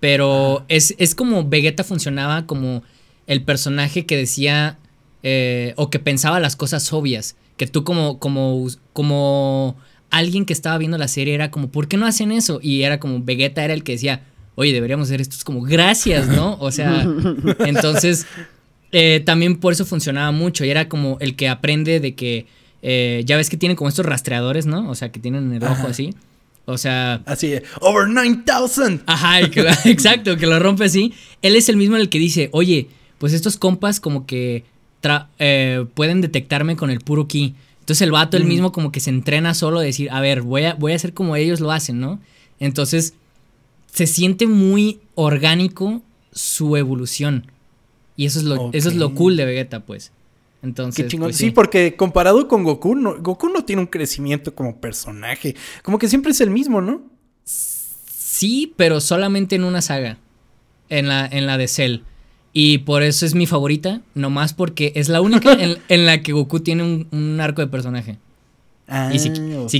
Pero es, como Vegeta funcionaba como el personaje que decía eh, o que pensaba las cosas obvias. Que tú como, como, como alguien que estaba viendo la serie era como, ¿por qué no hacen eso? Y era como, Vegeta era el que decía, oye, deberíamos hacer esto. Es como, gracias, ¿no? O sea, entonces, eh, también por eso funcionaba mucho. Y era como el que aprende de que eh, ya ves que tienen como estos rastreadores, ¿no? O sea, que tienen el ojo así. O sea. Así, over 9000. Ajá, exacto, que lo rompe así. Él es el mismo el que dice, oye, pues estos compas como que eh, pueden detectarme con el puro ki. Entonces el vato, el mm. mismo, como que se entrena solo a decir, a ver, voy a, voy a hacer como ellos lo hacen, ¿no? Entonces se siente muy orgánico su evolución. Y eso es lo, eso es lo cool de Vegeta, pues. Entonces, pues sí. porque comparado con Goku, no, Goku no tiene un crecimiento como personaje. Como que siempre es el mismo, ¿no? Sí, pero solamente en una saga. En la, en la de Cell. Y por eso es mi favorita, nomás porque es la única en, la que Goku tiene un, arco de personaje. Ah, y si,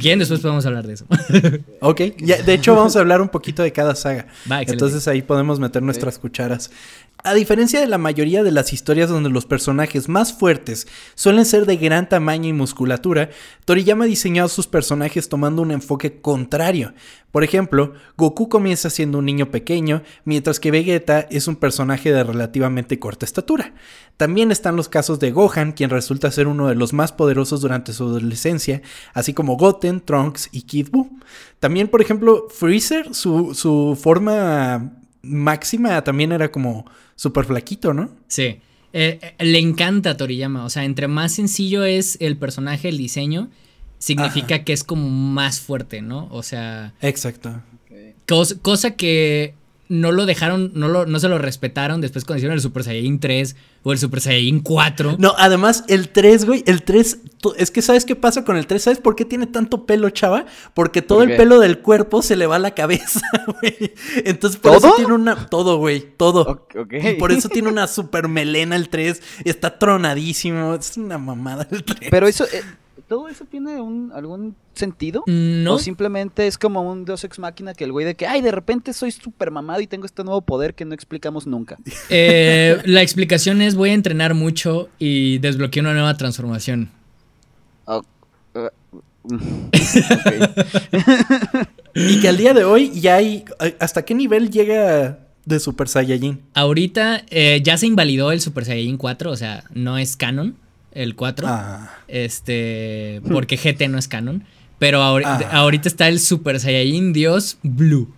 quieren, después podemos hablar de eso. ok, de hecho vamos a hablar un poquito de cada saga. Entonces ahí podemos meter nuestras cucharas. A diferencia de la mayoría de las historias donde los personajes más fuertes suelen ser de gran tamaño y musculatura, Toriyama ha diseñado sus personajes tomando un enfoque contrario. Por ejemplo, Goku comienza siendo un niño pequeño, mientras que Vegeta es un personaje de relativamente corta estatura. También están los casos de Gohan, quien resulta ser uno de los más poderosos durante su adolescencia, así como Goten, Trunks y Kid Buu. También, por ejemplo, Freezer, su, su forma máxima también era como súper flaquito, ¿no? Sí. Eh, eh, le encanta a Toriyama. O sea, entre más sencillo es el personaje, el diseño, significa que es como más fuerte, ¿no? O sea. Exacto. cosa que no lo dejaron, no, lo, no se lo respetaron después cuando hicieron el Super Saiyan 3 o el Super Saiyan 4. No, además el 3, güey, el 3, es que ¿sabes qué pasa con el 3? ¿Sabes por qué tiene tanto pelo, chava? Porque todo el pelo del cuerpo se le va a la cabeza, güey. Entonces por eso tiene una, todo, güey, todo. Y por eso tiene una super melena el 3, está tronadísimo, es una mamada el 3. Pero eso... Eh, ¿Todo eso tiene un, algún sentido? No. O simplemente es como un Deus Ex Máquina que el güey de que, ay, de repente soy súper mamado y tengo este nuevo poder que no explicamos nunca. Eh, la explicación es voy a entrenar mucho y desbloquear una nueva transformación. Uh, y que al día de hoy ya hay... ¿Hasta qué nivel llega de Super Saiyajin? Ahorita eh, ya se invalidó el Super Saiyajin 4, o sea, no es canon el 4. Ah. Este, porque GT no es canon. Pero ah. ahorita está el Super Saiyajin Dios Blue.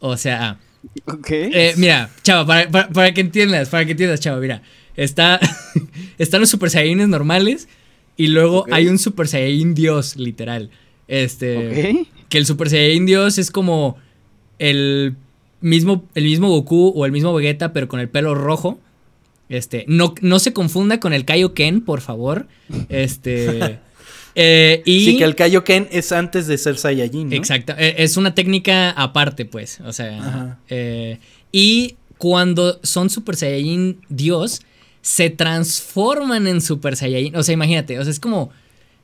O sea. Ok. Eh, mira, chava, para, que entiendas, para que entiendas, chava, mira. Está, están los Super Saiyajines normales y luego hay un Super Saiyajin Dios, literal. Este. Que el Super Saiyan Dios es como el mismo, el mismo Goku o el mismo Vegeta, pero con el pelo rojo. Este. No, no se confunda con el Kaioken, por favor. Este. Eh, y, sí, que el Kaioken es antes de ser Saiyajin. ¿no? Exacto. Eh, es una técnica aparte, pues. O sea. Eh, y cuando son Super Saiyajin Dios, se transforman en Super Saiyajin. O sea, imagínate, o sea, es como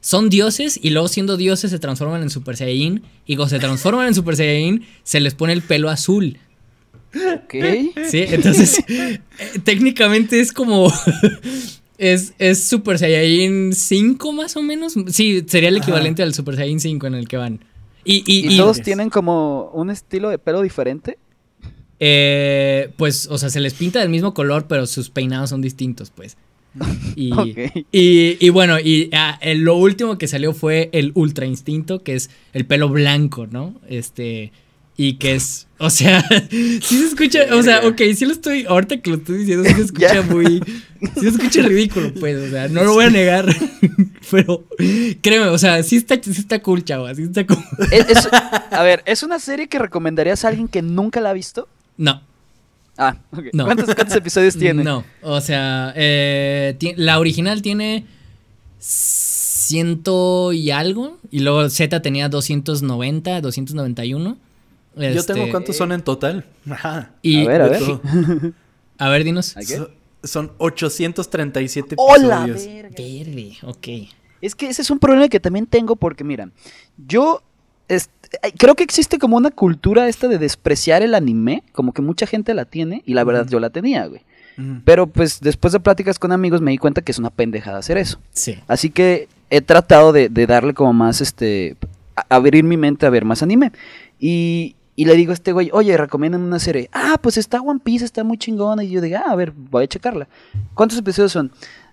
son dioses y luego siendo dioses se transforman en Super Saiyajin y cuando se transforman en Super Saiyajin se les pone el pelo azul. Ok. Sí, entonces técnicamente es como es, es Super Saiyajin 5 más o menos. Sí, sería el equivalente al Super Saiyajin 5 en el que van. Y, y, todos tienen como un estilo de pelo diferente. Eh, pues, o sea, se les pinta del mismo color, pero sus peinados son distintos, pues. Y, y, bueno, y ah, lo último que salió fue el Ultra Instinto, que es el pelo blanco, ¿no? Este. Y que es, o sea, sí se escucha, o sea, ok, sí lo estoy, ahorita que lo estoy diciendo, sí se escucha muy, sí se escucha ridículo, pues, o sea, no lo voy a negar, pero créeme, o sea, sí está, sí está cool, chavo, sí está cool. a ver, ¿es una serie que recomendarías a alguien que nunca la ha visto? No. Ah, ok. ¿Cuántos, episodios tiene? No, o sea, eh, la original tiene ciento y algo, y luego Z tenía 290, 291. Yo tengo este, cuántos son en total. Y, a ver, a ver. a ver, dinos. son 837 ¡Hola! Verde, ok. Es que ese es un problema que también tengo porque, mira, yo creo que existe como una cultura esta de despreciar el anime, como que mucha gente la tiene y la verdad yo la tenía, güey. Pero pues después de pláticas con amigos me di cuenta que es una pendejada hacer eso. Sí. Así que he tratado de, darle como más, este, abrir mi mente a ver más anime. Y, y le digo a este güey, oye, recomiéndame una serie. Ah, pues está One Piece, está muy chingona. Y yo digo, ah, a ver, voy a checarla. ¿Cuántos episodios son?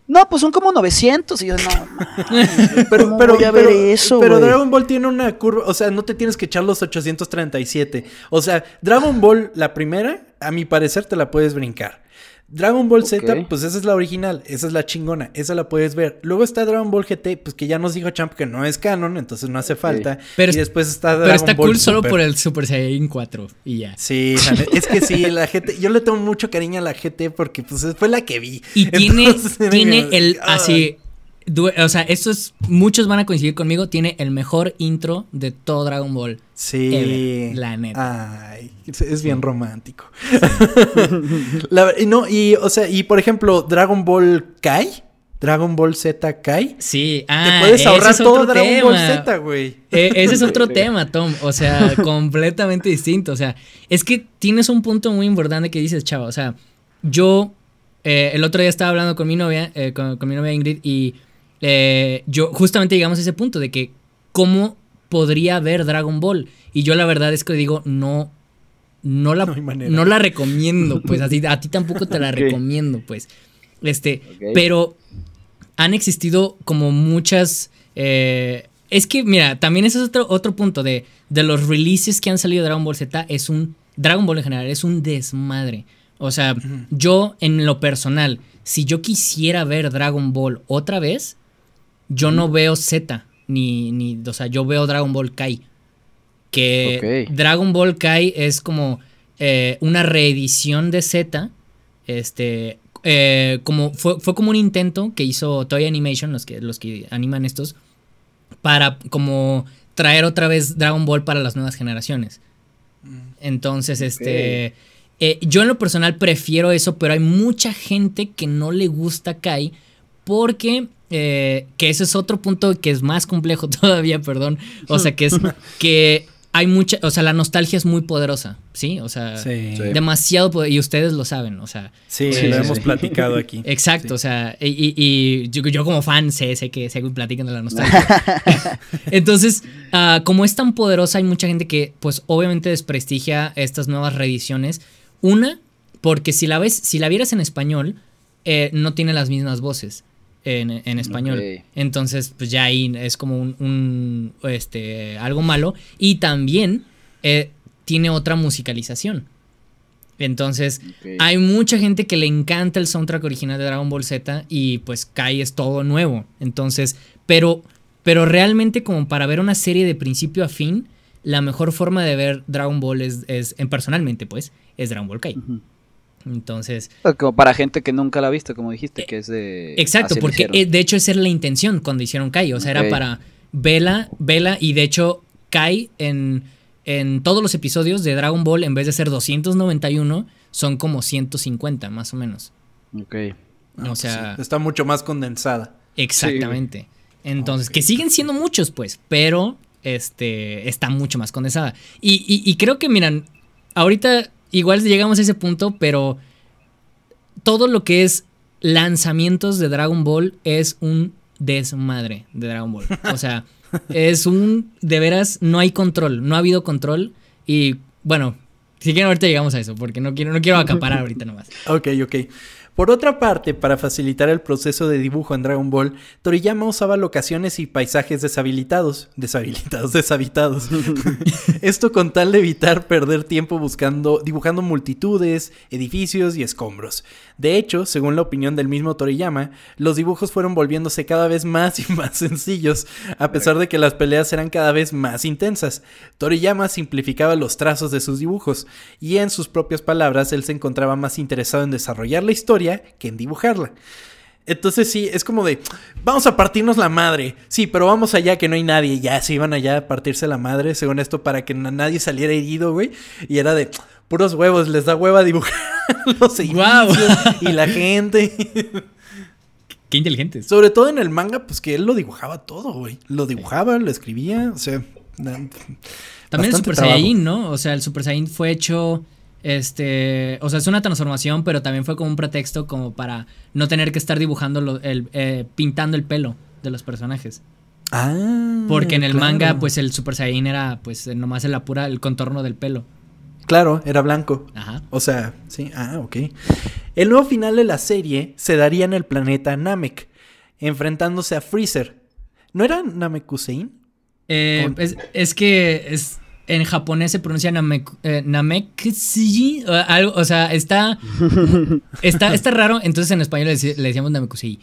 No, pues son como 900. Y yo, no, pero, pero, voy a ver eso, Pero Dragon Ball tiene una curva, o sea, no te tienes que echar los 837. O sea, Dragon Ball, la primera, a mi parecer, te la puedes brincar. Dragon Ball Z, pues esa es la original, esa es la chingona, esa la puedes ver. Luego está Dragon Ball GT, pues que ya nos dijo Champ que no es canon, entonces no hace falta. Pero, y después está Dragon Pero está cool solo por el Super Saiyan 4 y ya. Sí, es que sí, la GT, yo le tengo mucho cariño a la GT porque pues fue la que vi. Y tiene, tiene el así o sea, esto es. Muchos van a coincidir conmigo. Tiene el mejor intro de todo Dragon Ball. Sí. la neta. Ay, es bien romántico. y no, y, o sea, y por ejemplo, Dragon Ball Kai. Dragon Ball Z Kai. Sí, ah, Te puedes ahorrar todo Dragon Ball Z, güey. E, ese es otro tema, Tom. O sea, completamente distinto. O sea, es que tienes un punto muy importante que dices, chavo. O sea, yo eh, el otro día estaba hablando con mi novia, eh, con, mi novia Ingrid, y eh, yo justamente llegamos a ese punto de que cómo podría ver Dragon Ball. Y yo la verdad es que digo, no, no la, no, la recomiendo, pues a ti, a ti tampoco te la recomiendo, pues. Este, pero han existido como muchas... Eh, es que, mira, también ese es otro, otro punto de, de los releases que han salido de Dragon Ball Z, es un... Dragon Ball en general es un desmadre. O sea, yo en lo personal, si yo quisiera ver Dragon Ball otra vez, yo no veo Z, ni, ni, o sea, yo veo Dragon Ball Kai. Que Dragon Ball Kai es como eh, una reedición de Z. Este, eh, como fue, como un intento que hizo Toy Animation, los que, los que animan estos, para como traer otra vez Dragon Ball para las nuevas generaciones. Mm. Entonces, este, eh, yo en lo personal prefiero eso, pero hay mucha gente que no le gusta Kai porque eh, que ese es otro punto que es más complejo todavía, perdón. O sea, que es que hay mucha, o sea, la nostalgia es muy poderosa, ¿sí? O sea, demasiado poderosa, y ustedes lo saben, o sea. Sí, lo hemos platicado aquí. Exacto, o sea, y, yo, como fan sé, sé que sé que platican de la nostalgia. Entonces, ah, como es tan poderosa, hay mucha gente que, pues, obviamente desprestigia estas nuevas reediciones. Una, porque si la ves, si la vieras en español, eh, no tiene las mismas voces en, español. Entonces, pues ya ahí es como un, este, algo malo. Y también eh, tiene otra musicalización. Entonces, hay mucha gente que le encanta el soundtrack original de Dragon Ball Z y pues Kai es todo nuevo. Entonces, pero Pero realmente como para ver una serie de principio a fin, la mejor forma de ver Dragon Ball es, en personalmente, pues, es Dragon Ball Kai. Entonces. Como para gente que nunca la ha visto, como dijiste, que es de. Exacto, porque eh, de hecho esa era la intención cuando hicieron Kai. O sea, era para vela, vela, y de hecho, Kai en, en todos los episodios de Dragon Ball, en vez de ser 291, son como 150, más o menos. Ok. o sea. está mucho más condensada. Exactamente. Entonces, que siguen siendo muchos, pues, pero este, está mucho más condensada. Y, y, creo que, miran, ahorita igual llegamos a ese punto, pero todo lo que es lanzamientos de Dragon Ball es un desmadre de Dragon Ball. O sea, es un, de veras, no hay control, no ha habido control. Y bueno, si quieren ahorita llegamos a eso, porque no quiero, no quiero acaparar ahorita nomás. Ok, ok. Por otra parte, para facilitar el proceso de dibujo en Dragon Ball, Toriyama usaba locaciones y paisajes deshabilitados, deshabilitados, deshabitados. Esto con tal de evitar perder tiempo buscando, dibujando multitudes, edificios y escombros. De hecho, según la opinión del mismo Toriyama, los dibujos fueron volviéndose cada vez más y más sencillos, a pesar de que las peleas eran cada vez más intensas. Toriyama simplificaba los trazos de sus dibujos, y en sus propias palabras, él se encontraba más interesado en desarrollar la historia que en dibujarla. Entonces sí, es como de, vamos a partirnos la madre. Sí, pero vamos allá que no hay nadie. Ya se iban allá a partirse la madre, según esto, para que nadie saliera herido, güey. Y era de, puros huevos, les da hueva dibujar los wow. y la gente. Qué inteligentes. Sobre todo en el manga, pues que él lo dibujaba todo, güey. Lo dibujaba, lo escribía, o sea... También el Super Saiyajin, ¿no? O sea, el Super Saiyan fue hecho este, o sea, es una transformación, pero también fue como un pretexto como para no tener que estar dibujando, el, eh, pintando el pelo de los personajes. Ah. Porque en el manga, pues el Super Saiyan era, pues nomás el pura, el contorno del pelo. Claro, era blanco. Ajá. O sea, sí, ah, ok. El nuevo final de la serie se daría en el planeta Namek, enfrentándose a Freezer. ¿No era Namekusein? Eh, es, es que es, en japonés se pronuncia Namek, eh, o, algo, o sea, está, está, está raro, entonces en español le, decíamos Namekuseiji.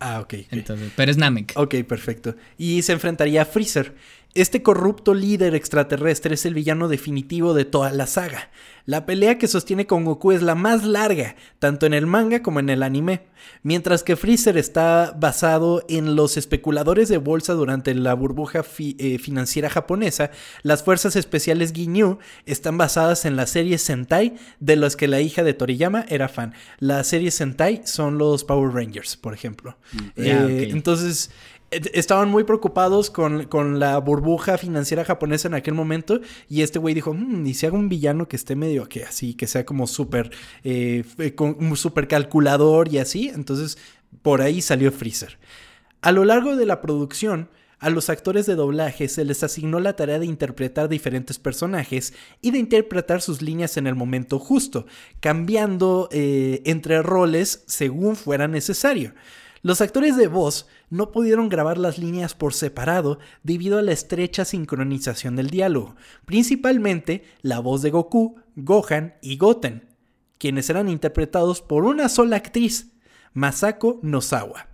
Ah, ok. Entonces, pero es Namek. Ok, perfecto. Y se enfrentaría a Freezer. Este corrupto líder extraterrestre es el villano definitivo de toda la saga. La pelea que sostiene con Goku es la más larga, tanto en el manga como en el anime, mientras que Freezer está basado en los especuladores de bolsa durante la burbuja eh, financiera japonesa, las fuerzas especiales Ginyu están basadas en la serie Sentai, de las que la hija de Toriyama era fan. La serie Sentai son los Power Rangers, por ejemplo. Mm, eh, entonces, estaban muy preocupados con, la burbuja financiera japonesa en aquel momento y este güey dijo, y si hago un villano que esté medio así, que sea como súper eh, super calculador y así, entonces por ahí salió Freezer. A lo largo de la producción, a los actores de doblaje se les asignó la tarea de interpretar diferentes personajes y de interpretar sus líneas en el momento justo, cambiando eh, entre roles según fuera necesario. Los actores de voz no pudieron grabar las líneas por separado debido a la estrecha sincronización del diálogo, principalmente la voz de Goku, Gohan y Goten, quienes eran interpretados por una sola actriz, Masako Nozawa.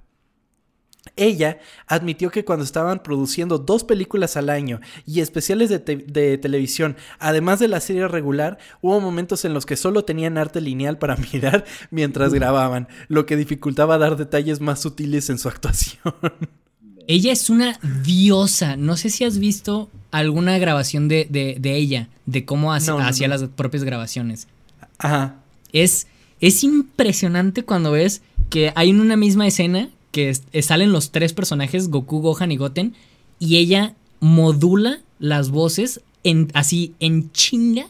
Ella admitió que cuando estaban produciendo dos películas al año y especiales de, televisión, además de la serie regular, hubo momentos en los que solo tenían arte lineal para mirar mientras grababan, lo que dificultaba dar detalles más sutiles en su actuación. Ella es una diosa. No sé si has visto alguna grabación de, ella, de cómo hacía las propias grabaciones. Ajá. Es, es impresionante cuando ves que hay en una misma escena que salen los tres personajes, Goku, Gohan y Goten, y ella modula las voces en, así en chinga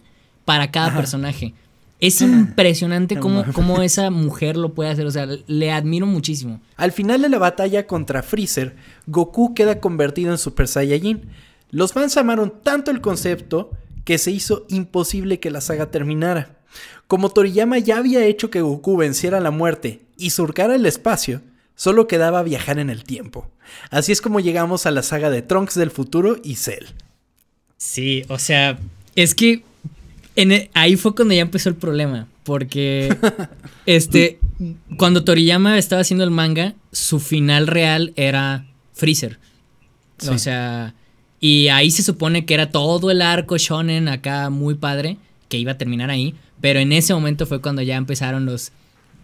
para cada personaje. Es impresionante cómo, cómo, esa mujer lo puede hacer, o sea, le admiro muchísimo. Al final de la batalla contra Freezer, Goku queda convertido en Super Saiyajin. Los fans amaron tanto el concepto que se hizo imposible que la saga terminara. Como Toriyama ya había hecho que Goku venciera la muerte y surcara el espacio, Solo quedaba viajar en el tiempo. Así es como llegamos a la saga de Trunks del futuro y Cell. Sí, o sea, es que e, ahí fue cuando ya empezó el problema. Porque este, cuando Toriyama estaba haciendo el manga, su final real era Freezer. O sea, y ahí se supone que era todo el arco shonen acá muy padre, que iba a terminar ahí, pero en ese momento fue cuando ya empezaron los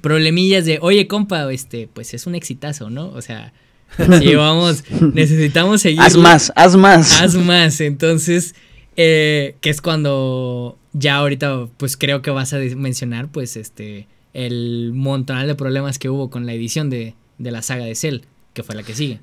problemillas de, oye, compa, este, pues es un exitazo, ¿no? O sea, si vamos, necesitamos seguir. Haz más, haz más. Haz más. Entonces, eh, que es cuando ya ahorita, pues creo que vas a mencionar, pues, este, el montonal de problemas que hubo con la edición de, de la saga de Cell, que fue la que sigue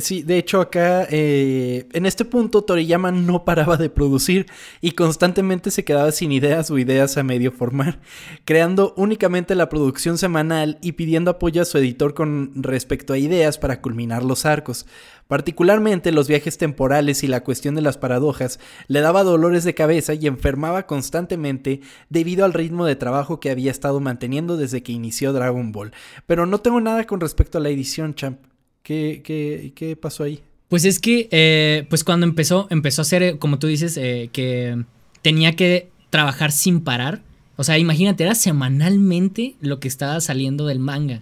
sí, de hecho acá, eh, en este punto Toriyama no paraba de producir y constantemente se quedaba sin ideas o ideas a medio formar, creando únicamente la producción semanal y pidiendo apoyo a su editor con respecto a ideas para culminar los arcos. Particularmente los viajes temporales y la cuestión de las paradojas le daba dolores de cabeza y enfermaba constantemente debido al ritmo de trabajo que había estado manteniendo desde que inició Dragon Ball. Pero no tengo nada con respecto a la edición, champ. ¿Qué, qué, qué pasó ahí? Pues es que, eh, pues cuando empezó, empezó a hacer, eh, como tú dices, eh, que tenía que trabajar sin parar. O sea, imagínate, era semanalmente lo que estaba saliendo del manga.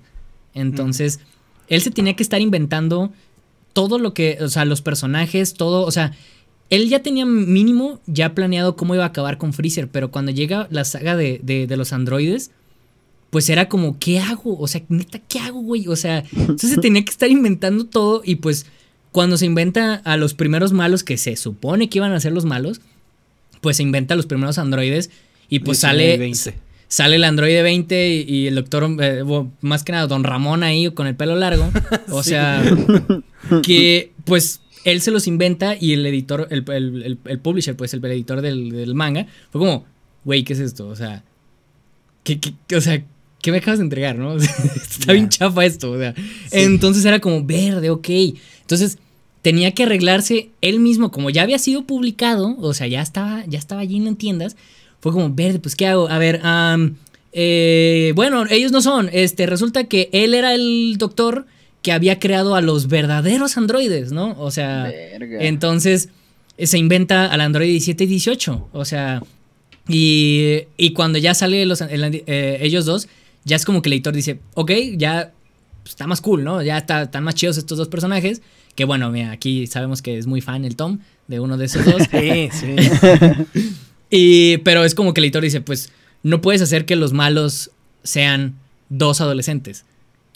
Entonces, él se tenía que estar inventando todo lo que, o sea, los personajes, todo, o sea, él ya tenía mínimo ya planeado cómo iba a acabar con Freezer, pero cuando llega la saga de, de, de los androides, pues era como, ¿qué hago? O sea, neta, ¿qué hago, güey? O sea, entonces se tenía que estar inventando todo y pues cuando se inventa a los primeros malos que se supone que iban a ser los malos, pues se inventa a los primeros androides y pues sale sale el androide 20 y, el doctor, eh, más que nada, don Ramón ahí con el pelo largo. O sea, que pues él se los inventa y el editor, el, publisher, pues el, editor del, del, manga, fue como, güey, ¿qué es esto? O sea, ¿qué, qué, o sea, ¿qué me acabas de entregar, no? Está bien chafa esto, o sea. Entonces era como, verde, ok. Entonces tenía que arreglarse él mismo, como ya había sido publicado, o sea, ya estaba, ya estaba allí en tiendas. Fue como, verde, pues, ¿qué hago? A ver, eh, bueno, ellos no son. Este, resulta que él era el doctor que había creado a los verdaderos androides, ¿no? O sea, entonces se inventa al androide 17 y 18. O sea, y, y cuando ya sale los, eh, ellos dos, ya es como que el editor dice, ok, ya está más cool, ¿no? Ya está, están más chidos estos dos personajes. Que bueno, mira, aquí sabemos que es muy fan el Tom de uno de esos dos. sí, sí. y, pero es como que el editor dice, pues no puedes hacer que los malos sean dos adolescentes.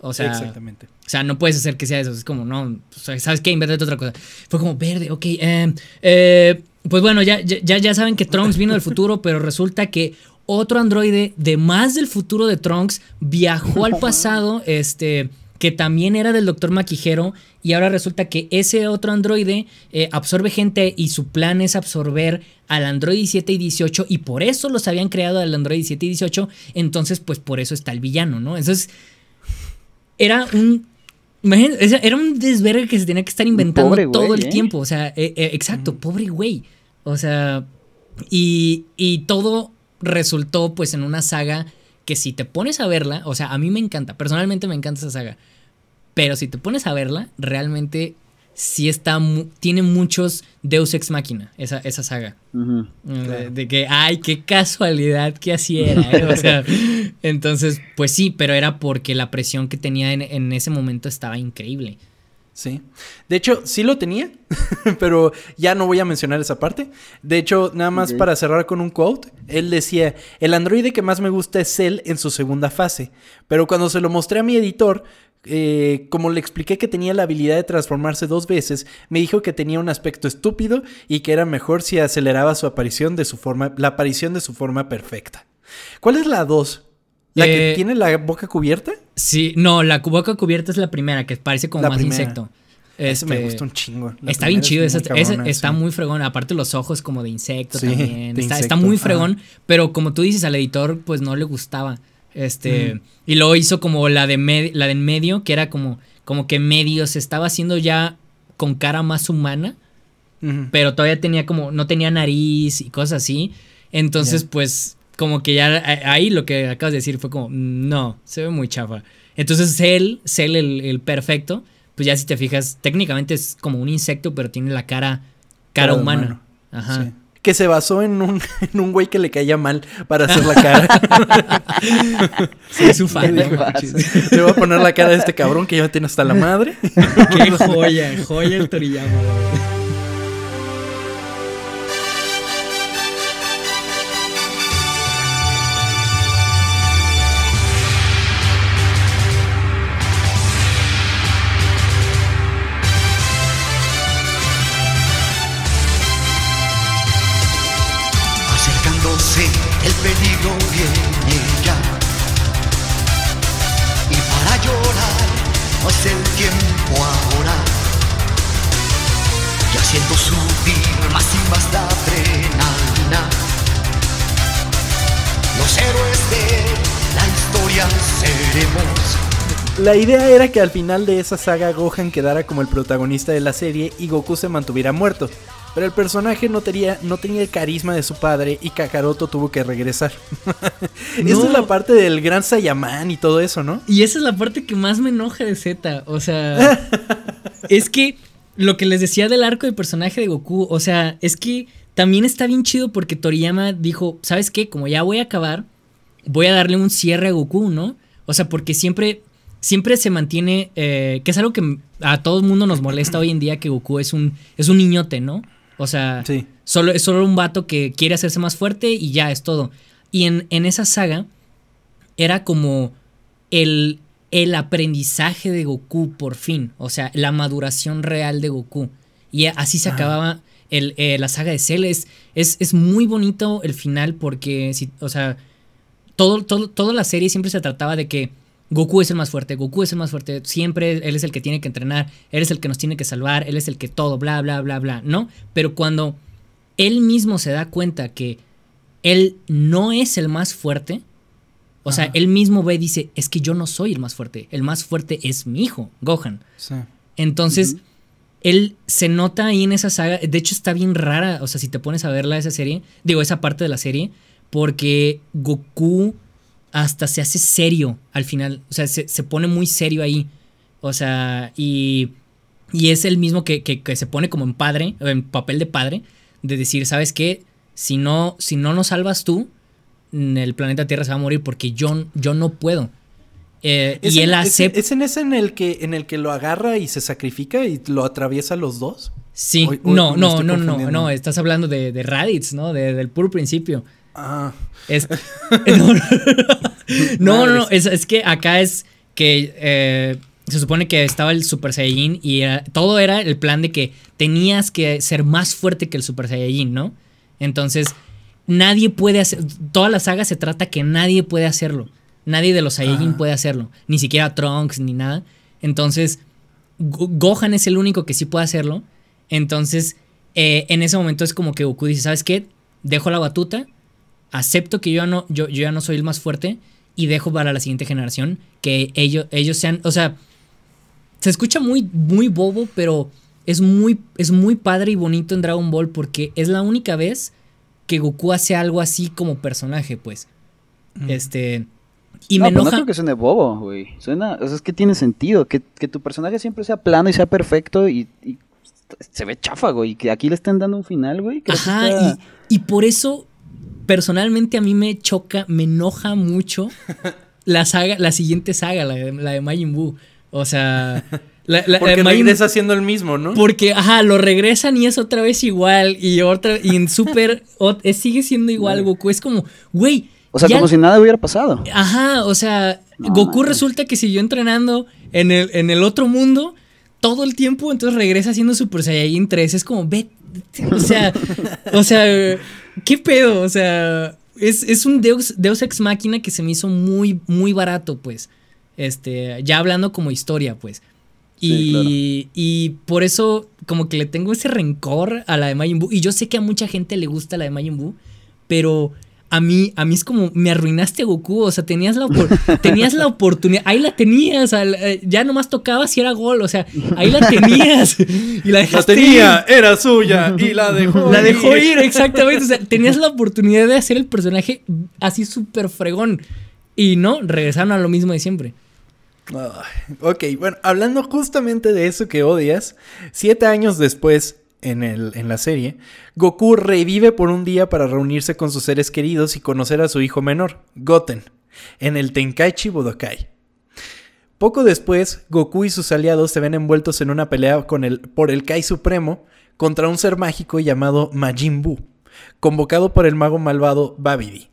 O sea, Exactamente. O sea, no puedes hacer que sea eso. Es como, no, ¿sabes qué? Invéntate otra cosa. Fue como verde, ok. Eh, eh, pues bueno, ya, ya, ya saben que Trunks vino del futuro, pero resulta que otro androide de más del futuro de Trunks viajó al pasado, este, que también era del Doctor Maquijero, y ahora resulta que ese otro androide eh, absorbe gente y su plan es absorber al Android 17 y 18, y por eso los habían creado al Android 17 y 18, entonces pues por eso está el villano, ¿no? Entonces, era un era un desvergue que se tenía que estar inventando todo el ¿eh? tiempo. O sea, eh, exacto, pobre güey. O sea, y, y todo resultó pues en una saga que si te pones a verla, o sea, a mí me encanta, personalmente me encanta esa saga, pero si te pones a verla, realmente sí está, tiene muchos Deus Ex Máquina, esa, esa saga. de, que, ay, qué casualidad que así era, ¿eh? o sea, entonces, pues sí, pero era porque la presión que tenía en, en ese momento estaba increíble. Sí. De hecho, sí lo tenía, pero ya no voy a mencionar esa parte. De hecho, nada más para cerrar con un quote, él decía, el androide que más me gusta es él en su segunda fase, pero cuando se lo mostré a mi editor, eh, como le expliqué que tenía la habilidad de transformarse dos veces, me dijo que tenía un aspecto estúpido y que era mejor si aceleraba su aparición de su forma, la aparición de su forma perfecta. ¿Cuál es la dos? ¿La que eh, tiene la boca cubierta? Sí, no, la boca cubierta es la primera, que parece como más insecto. Ese me este, gusta un chingo. está bien chido, está muy fregón. Aparte los ojos como de insecto también. está, muy fregón, pero como tú dices, al editor pues no le gustaba. Este, y luego hizo como la de la de en medio, que era como como que medio se estaba haciendo ya con cara más humana, pero todavía tenía como no tenía nariz y cosas así. Entonces, pues como que ya ahí lo que acabas de decir fue como, no, se ve muy chafa. Entonces Cell, Cell el, perfecto, pues ya si te fijas, técnicamente es como un insecto, pero tiene la cara, cara humana. Ajá. que se basó en un, en un güey que le caía mal para hacer la cara. Sí, su fan. Le voy a poner la cara de este cabrón que ya me tiene hasta la madre. Qué joya, joya el Toriyama, seremos. La idea era que al final de esa saga Gohan quedara como el protagonista de la serie y Goku se mantuviera muerto. Pero el personaje no tenía, no tenía el carisma de su padre y Kakaroto tuvo que regresar. Esa No. es la parte del gran Saiyaman y todo eso, ¿no? Y esa es la parte que más me enoja de Z. O sea, es que lo que les decía del arco de personaje de Goku, o sea, es que también está bien chido porque Toriyama dijo, ¿sabes qué? Como ya voy a acabar, voy a darle un cierre a Goku, ¿no? O sea, porque siempre, siempre se mantiene, eh, que es algo que a todo el mundo nos molesta hoy en día, que Goku es un, es un niñote, ¿no? O sea, Sí. Solo, es solo un vato que quiere hacerse más fuerte y ya es todo. Y en, en esa saga era como el, el aprendizaje de Goku por fin. O sea, la maduración real de Goku. Y así se acababa el, eh, la saga de Cell. Es, es, es muy bonito el final porque, si, o sea, todo, todo, toda la serie siempre se trataba de que Goku es el más fuerte, Goku es el más fuerte, siempre él es el que tiene que entrenar, él es el que nos tiene que salvar, él es el que todo, bla, bla, bla, bla, ¿no? Pero cuando él mismo se da cuenta que él no es el más fuerte, o sea, él mismo ve y dice, es que yo no soy el más fuerte, el más fuerte es mi hijo, Gohan. Sí. Entonces, él se nota ahí en esa saga. De hecho, está bien rara. O sea, si te pones a verla esa serie, digo, esa parte de la serie, porque Goku hasta se hace serio al final. O sea, se, se pone muy serio ahí. O sea, y, y es el mismo que, que- que se pone como en padre, en papel de padre, de decir, ¿sabes qué? Si no, si no nos salvas tú, mm, el planeta Tierra se va a morir porque yo, yo no puedo. Eh, ¿Es y en- él acepta. ¿Es en ese en el que en el que lo agarra y se sacrifica y lo atraviesa los dos? Sí, O- o- no, no, no, no, no, estás hablando de, de Raditz, ¿no? De- del puro principio. Ah, Es, no, no, no, no, es, es que acá es que eh, se supone que estaba el Super Saiyajin y era- todo era el plan de que tenías que ser más fuerte que el Super Saiyajin, ¿no? Entonces, nadie puede hacer, toda la saga se trata que nadie puede hacerlo. Nadie de los Saiyajin Ajá. puede hacerlo, ni siquiera Trunks ni nada. Entonces, Go- Gohan es el único que sí puede hacerlo. Entonces, eh, en ese momento es como que Goku dice, ¿sabes qué? Dejo la batuta, acepto que yo ya no, yo, yo ya no soy el más fuerte y dejo para la siguiente generación que ellos, ellos sean, o sea, se escucha muy, muy bobo, pero es muy, es muy padre y bonito en Dragon Ball porque es la única vez que Goku hace algo así como personaje, pues. Este... Y no, me pero no enoja... creo que suene bobo, güey. Suena, o sea, es que tiene sentido. Que, que tu personaje siempre sea plano y sea perfecto y, y se ve chafa, güey. Y que aquí le estén dando un final, güey. Ajá, está- y, y por eso, personalmente a mí me choca, me enoja mucho la saga, la siguiente saga, la de, la de Majin Buu. O sea, la, la- la porque Majin- regresa siendo el mismo, ¿no? Porque, ajá, lo regresan y es otra vez igual. Y otra, y en Super es- sigue siendo igual Goku. Es como, güey. O sea, ya- como si nada hubiera pasado. Ajá, o sea, No, Goku resulta que siguió entrenando en el, en el otro mundo todo el tiempo, entonces regresa siendo Super Saiyajin 3. Es como, ve, o sea, o sea, ¿qué pedo? O sea, es, es un Deus, Deus Ex Máquina que se me hizo muy, muy barato, pues. Este, ya hablando como historia, pues. Y, Sí, y por eso, como que le tengo ese rencor a la de Majin Buu. Y yo sé que a mucha gente le gusta la de Majin Buu, pero a mí, a mí es como, me arruinaste a Goku. O sea, tenías la, tenías la oportunidad. Ahí la tenías. al- eh, ya nomás tocaba si era gol. O sea, ahí la tenías. Y la La tenía, era suya y la dejó. la dejó ir, exactamente. O sea, tenías la oportunidad de hacer el personaje así súper fregón. Y no, regresaron a lo mismo de siempre. Ok, bueno, hablando justamente de eso que odias, siete años después, en, el, en la serie, Goku revive por un día para reunirse con sus seres queridos y conocer a su hijo menor, Goten, en el Tenkaichi Budokai. Poco después, Goku y sus aliados se ven envueltos en una pelea con el, por el Kai Supremo contra un ser mágico llamado Majin Buu, convocado por el mago malvado Babidi.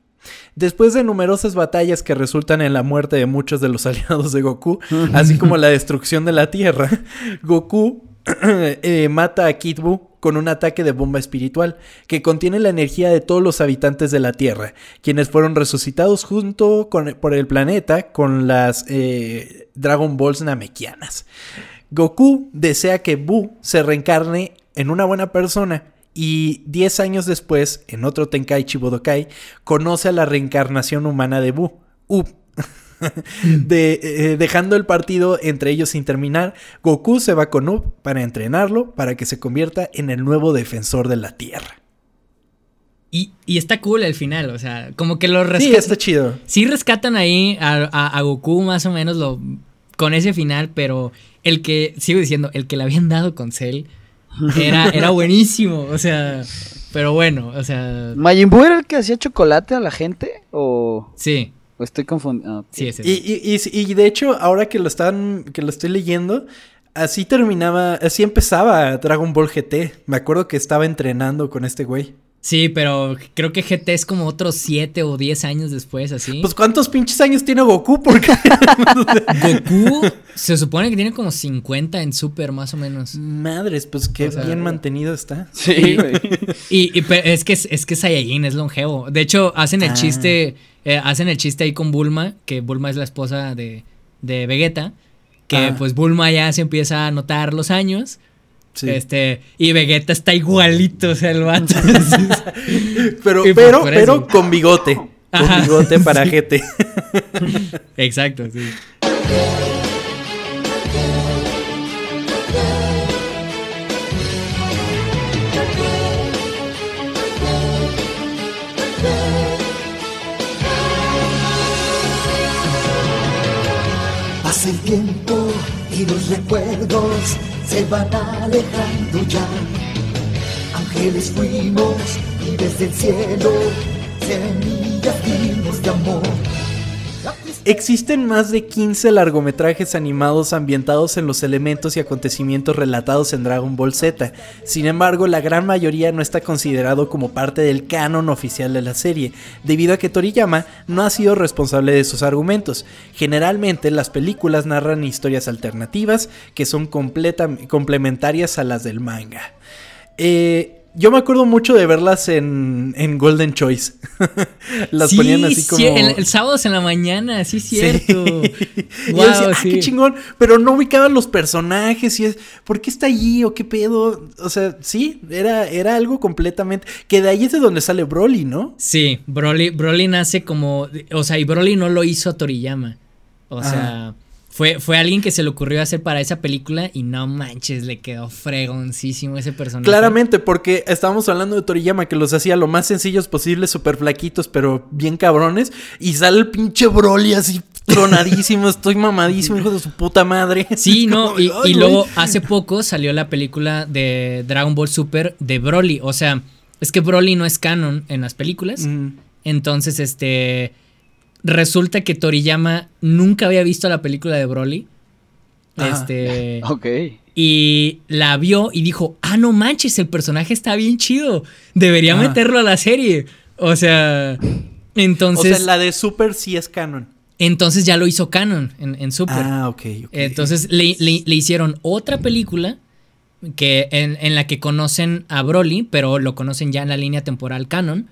Después de numerosas batallas que resultan en la muerte de muchos de los aliados de Goku, así como la destrucción de la Tierra, Goku eh, mata a Kid Buu con un ataque de bomba espiritual que contiene la energía de todos los habitantes de la Tierra, quienes fueron resucitados junto con, por el planeta con las eh, Dragon Balls namekianas. Goku desea que Buu se reencarne en una buena persona y 10 años después, en otro Tenkaichi Budokai, conoce a la reencarnación humana de Buu, Up. de, eh, dejando el partido entre ellos sin terminar, Goku se va con Up para entrenarlo para que se convierta en el nuevo defensor de la Tierra. Y, y está cool el final, o sea, como que lo rescatan. Sí, está chido. Sí rescatan ahí a, a, Goku más o menos lo, con ese final, pero el que, sigo diciendo, el que le habían dado con Cell era, era buenísimo, o sea, pero bueno, o sea... ¿Majin Buu era el que hacía chocolate a la gente o...? Sí. ¿O estoy confundiendo? Ah, sí, sí, y, y, y, de hecho, ahora que lo están, que lo estoy leyendo, así terminaba, así empezaba Dragon Ball GT. Me acuerdo que estaba entrenando con este güey. Sí, pero creo que GT es como otros 7 o 10 años después, así. Pues ¿cuántos pinches años tiene Goku? Porque Goku se supone que tiene como 50 en Super, más o menos. Madres, pues qué bien mantenido está. Sí, y, y es que es que Saiyajin es longevo. De hecho, hacen el ah. chiste, eh, hacen el chiste ahí con Bulma, que Bulma es la esposa de, de Vegeta, que ah. pues Bulma ya se empieza a notar los años este, y Vegeta está igualito, o sea, el vato. pero, pero, pero con bigote. Con bigote para gente. Exacto, sí. Hace el tiempo y los recuerdos se van alejando ya. Ángeles fuimos y desde el cielo semillas dimos de amor. Existen más de 15 largometrajes animados ambientados en los elementos y acontecimientos relatados en Dragon Ball Z. Sin embargo, la gran mayoría no está considerado como parte del canon oficial de la serie, debido a que Toriyama no ha sido responsable de sus argumentos. Generalmente, las películas narran historias alternativas que son complementarias a las del manga. Eh, yo me acuerdo mucho de verlas en, Golden Choice. Las ponían así como. Sí, el, sábado en la mañana, sí, cierto. Wow, ah, qué chingón. Pero no ubicaban los personajes y es. ¿Por qué está allí o qué pedo? O sea, sí, era, era algo completamente. Que de ahí es de donde sale Broly, ¿no? Sí, Broly, Broly nace como. O sea, y Broly no lo hizo a Toriyama. O sea. Fue, fue alguien que se le ocurrió hacer para esa película y no manches, le quedó fregoncísimo ese personaje. Claramente, porque estábamos hablando de Toriyama que los hacía lo más sencillos posibles, súper flaquitos, pero bien cabrones. Y sale el pinche Broly así tronadísimo, estoy mamadísimo, hijo de su puta madre. Sí, no, y, y luego hace poco salió la película de Dragon Ball Super de Broly. O sea, es que Broly no es canon en las películas. Entonces, este Resulta que Toriyama nunca había visto la película de Broly. este. Ok. Y la vio y dijo: Ah, no manches, el personaje está bien chido. Debería meterlo a la serie. O sea. Entonces. O sea, la de Super sí es canon. Entonces ya lo hizo canon en, Super. Ah, ok. Entonces le, hicieron otra película que en, la que conocen a Broly, pero lo conocen ya en la línea temporal canon,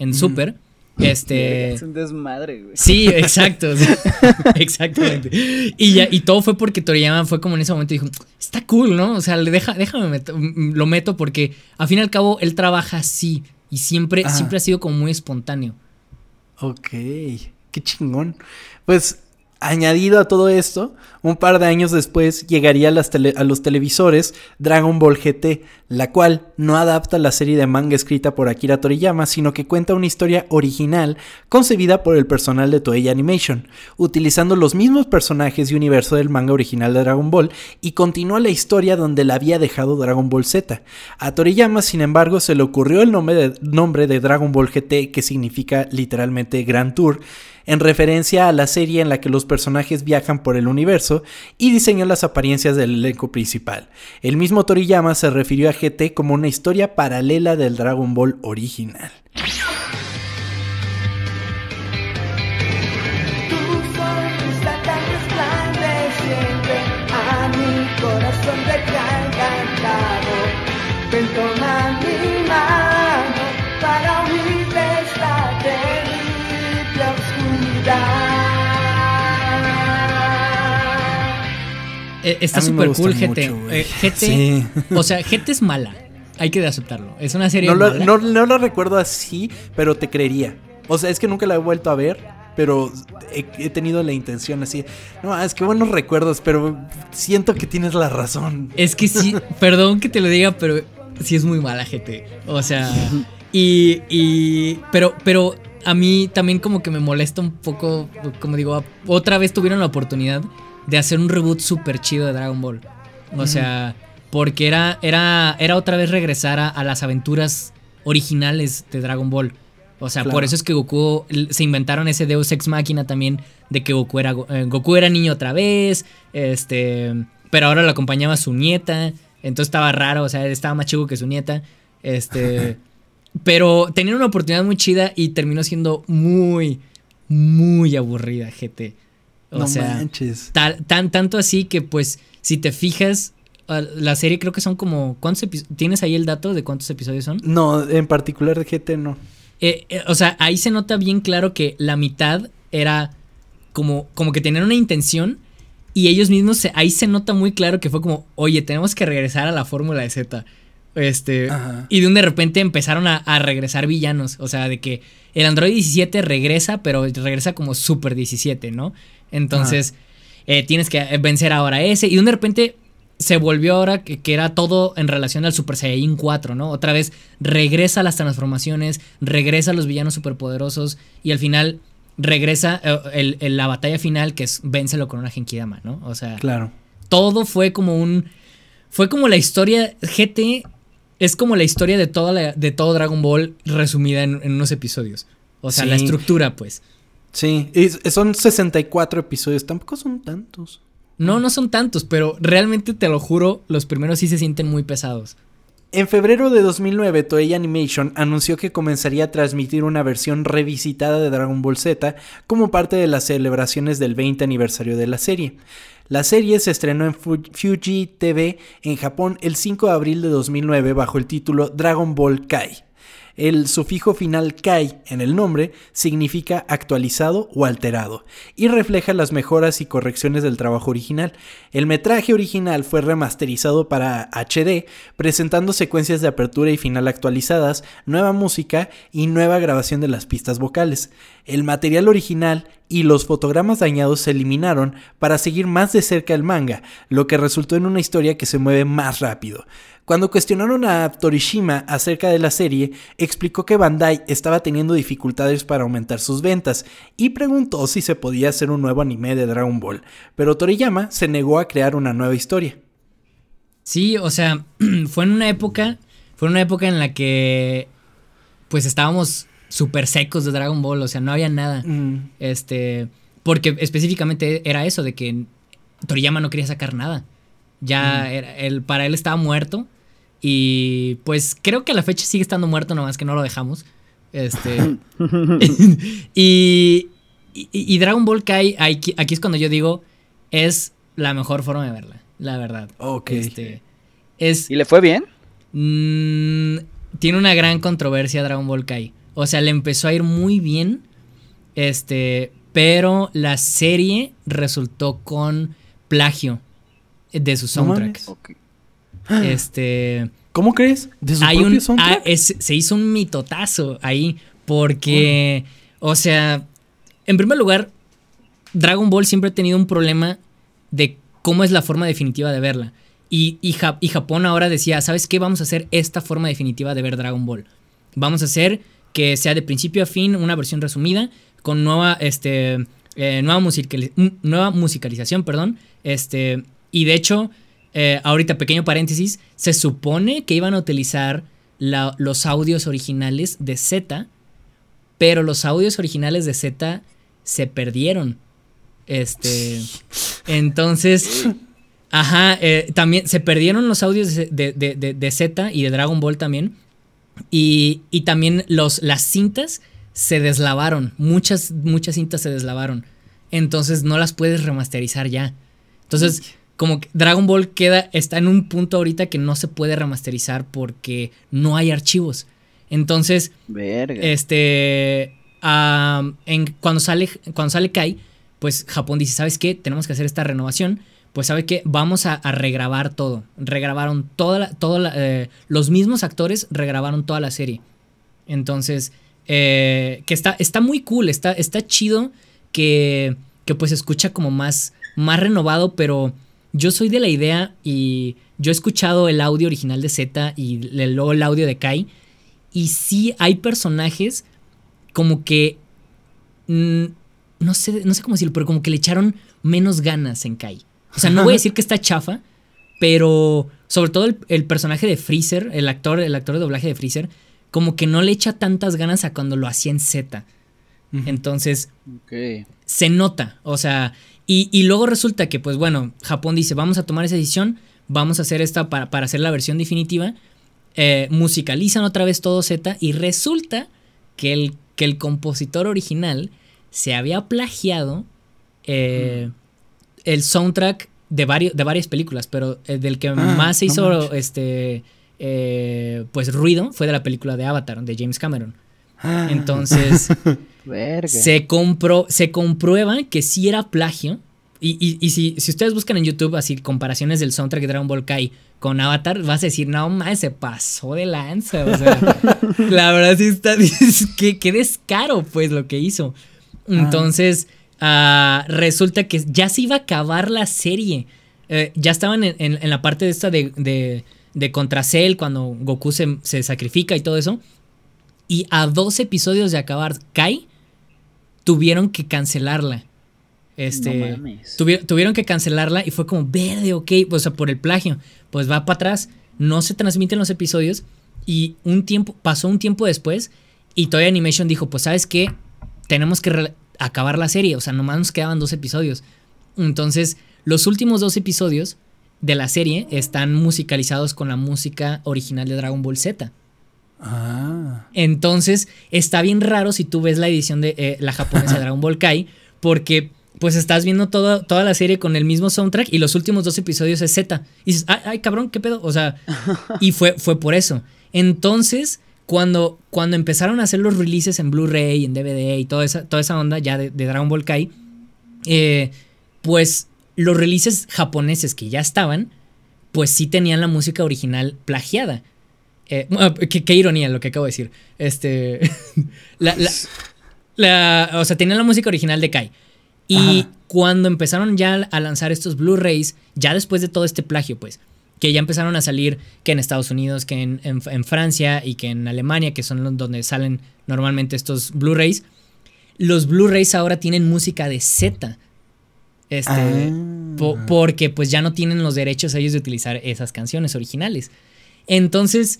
en Super. Este. Es un desmadre, güey. Sí, exacto. exactamente. Y ya, y todo fue porque Toriyama fue como en ese momento y dijo, está cool, ¿no? O sea, deja, déjame lo meto porque al fin y al cabo él trabaja así. Y siempre, siempre ha sido como muy espontáneo. Ok. Qué chingón. Pues Añadido a todo esto, un par de años después llegaría a, los televisores Dragon Ball GT, la cual no adapta la serie de manga escrita por Akira Toriyama, sino que cuenta una historia original concebida por el personal de Toei Animation, utilizando los mismos personajes y universo del manga original de Dragon Ball y continúa la historia donde la había dejado Dragon Ball Z. A Toriyama, sin embargo, se le ocurrió el nombre de, Dragon Ball GT, que significa literalmente Grand Tour, en referencia a la serie en la que los personajes viajan por el universo y diseñó las apariencias del elenco principal. El mismo Toriyama se refirió a GT como una historia paralela del Dragon Ball original. Eh, está súper cool GT. Eh, GT, o sea, GT es mala. Hay que aceptarlo. Es una serie no mala. no, no lo recuerdo así, pero te creería. O sea, es que nunca la he vuelto a ver, pero he, tenido la intención así. No, es que buenos recuerdos, pero siento que tienes la razón. Es que sí, perdón que te lo diga, pero sí es muy mala GT. O sea, y, y pero, pero a mí también como que me molesta un poco, como digo, otra vez tuvieron la oportunidad de hacer un reboot súper chido de Dragon Ball. O sea, porque era, era, era otra vez regresar a, las aventuras originales de Dragon Ball. O sea, por eso es que Goku se inventaron ese Deus Ex Máquina también de que Goku era eh, Goku era niño otra vez, este, pero ahora lo acompañaba su nieta, entonces estaba raro, o sea, estaba más chico que su nieta, este, pero tenía una oportunidad muy chida y terminó siendo muy muy aburrida GT. O no sea, manches. tan, tanto así que pues si te fijas, la serie creo que son como... ¿Cuántos ¿Tienes ahí el dato de cuántos episodios son? No, en particular de GT no. Eh, eh, o sea, ahí se nota bien claro que la mitad era como, como que tenían una intención y ellos mismos, ahí se nota muy claro que fue como, oye, tenemos que regresar a la fórmula de Z. Este, y de un de repente empezaron a, a, regresar villanos. O sea, de que el Android 17 regresa, pero regresa como Super 17, ¿no? Entonces, eh, tienes que vencer ahora ese. Y de repente se volvió ahora que, era todo en relación al Super Saiyan 4, ¿no? Otra vez regresa a las transformaciones, regresa a los villanos superpoderosos y al final regresa eh, la batalla final que es vénselo con una Genkidama, ¿no? O sea, claro. todo fue como un... Fue como la historia GT es como la historia de, toda de todo Dragon Ball resumida en, unos episodios. O sea, la estructura, pues. Sí, y son 64 episodios, tampoco son tantos. No, no son tantos, pero realmente te lo juro, los primeros sí se sienten muy pesados. En febrero de 2009, Toei Animation anunció que comenzaría a transmitir una versión revisitada de Dragon Ball Z como parte de las celebraciones del 20 aniversario de la serie. La serie se estrenó en Fuji TV en Japón el 5 de abril de 2009 bajo el título Dragon Ball Kai. El sufijo final kai en el nombre significa actualizado o alterado y refleja las mejoras y correcciones del trabajo original. El metraje original fue remasterizado para HD, presentando secuencias de apertura y final actualizadas, nueva música y nueva grabación de las pistas vocales. El material original y los fotogramas dañados se eliminaron para seguir más de cerca el manga, lo que resultó en una historia que se mueve más rápido. Cuando cuestionaron a Torishima acerca de la serie, explicó que Bandai estaba teniendo dificultades para aumentar sus ventas y preguntó si se podía hacer un nuevo anime de Dragon Ball, pero Toriyama se negó a crear una nueva historia. Sí, o sea, fue en una época, fue en una época en la que pues estábamos súper secos de Dragon Ball, o sea, no había nada. Este, porque específicamente era eso de que Toriyama no quería sacar nada. Ya el, para él estaba muerto. Y pues creo que a la fecha sigue estando muerto, nomás que no lo dejamos. Este. y, y, Dragon Ball Kai, aquí, es cuando yo digo, es la mejor forma de verla, la verdad. Ok. Este, es, ¿Y le fue bien? Mm, tiene una gran controversia Dragon Ball Kai. O sea, le empezó a ir muy bien. Este. Pero la serie resultó con plagio de su soundtrack. Este. ¿Cómo crees? ¿De su hay un, soundtrack? Ah, se hizo un mitotazo ahí. Porque. O sea. En primer lugar. Dragon Ball siempre ha tenido un problema de cómo es la forma definitiva de verla. Y, y, y, Japón ahora decía, ¿sabes qué? Vamos a hacer esta forma definitiva de ver Dragon Ball. Vamos a hacer que sea de principio a fin una versión resumida con nueva, este, eh, nueva, nueva musicalización, perdón. Este, y de hecho, eh, ahorita pequeño paréntesis, se supone que iban a utilizar los audios originales de Z, pero los audios originales de Z se perdieron. Este, entonces, ajá, eh, también se perdieron los audios de, de, Z y de Dragon Ball también. Y, y, también los, las cintas se deslavaron. Muchas, muchas cintas se deslavaron. Entonces no las puedes remasterizar ya. Entonces, como que Dragon Ball queda, está en un punto ahorita que no se puede remasterizar porque no hay archivos. Entonces, este, en, cuando, sale, cuando sale Kai, pues Japón dice, ¿sabes qué? Tenemos que hacer esta renovación. Pues sabe que vamos a, regrabar todo. Regrabaron toda la, eh, los mismos actores regrabaron toda la serie. Entonces, eh, que está, está muy cool, está, está chido que, que pues escucha como más, más renovado, pero yo soy de la idea y yo he escuchado el audio original de Z y luego el audio de Kai. Y sí hay personajes como que... Mm, no, sé, no sé cómo decirlo, pero como que le echaron menos ganas en Kai. O sea, no voy a decir que está chafa, pero sobre todo el, personaje de Freezer, el actor, el actor de doblaje de Freezer, como que no le echa tantas ganas a cuando lo hacía en Z. Entonces, se nota. O sea, y, luego resulta que, pues bueno, Japón dice, vamos a tomar esa decisión, vamos a hacer esta para, hacer la versión definitiva. Eh, musicalizan otra vez todo Z y resulta que el, que el compositor original se había plagiado eh. El soundtrack de, varios, de varias películas, pero eh, del que ah, más se hizo este pues ruido fue de la película de Avatar, de James Cameron. Ah. Entonces, se, compró, se comprueba que sí era plagio. Y, si, si, ustedes buscan en YouTube así comparaciones del soundtrack de Dragon Ball Kai con Avatar, vas a decir, no más, se pasó de lanza. O sea, la verdad sí está. que, qué descaro, pues, lo que hizo. Ah. Entonces, ah, resulta que ya se iba a acabar la serie. Eh, ya estaban en, la parte de esta de, de, de Contra Cell, cuando Goku se, se sacrifica y todo eso. Y a dos episodios de acabar Kai, tuvieron que cancelarla. Este, tuvieron que cancelarla y fue como, verde, ok, o sea, por el plagio. Pues va para atrás, no se transmiten los episodios y un tiempo, pasó un tiempo después y Toy Animation dijo, pues sabes qué, tenemos que acabar la serie, o sea, nomás nos quedaban dos episodios. Entonces, los últimos dos episodios de la serie están musicalizados con la música original de Dragon Ball Z. Ah. Entonces, está bien raro si tú ves la edición de eh, la japonesa de Dragon Ball Kai, porque pues estás viendo toda, toda la serie con el mismo soundtrack y los últimos dos episodios es Z. Y dices, ay, cabrón, ¿qué pedo? O sea, y fue, fue por eso. Entonces, cuando, cuando empezaron a hacer los releases en Blu-ray, en DVD y toda esa, toda esa onda ya de, Dragon Ball Kai, eh, pues los releases japoneses que ya estaban, pues sí tenían la música original plagiada. Eh, qué, ironía lo que acabo de decir. Este. la, o sea, tenía la música original de Kai. Y cuando empezaron ya a lanzar estos Blu-rays, ya después de todo este plagio, pues, que ya empezaron a salir que en Estados Unidos, que en, Francia y que en Alemania, que son donde salen normalmente estos Blu-rays, los Blu-rays ahora tienen música de Z. Este, ah. porque pues ya no tienen los derechos ellos de utilizar esas canciones originales. Entonces,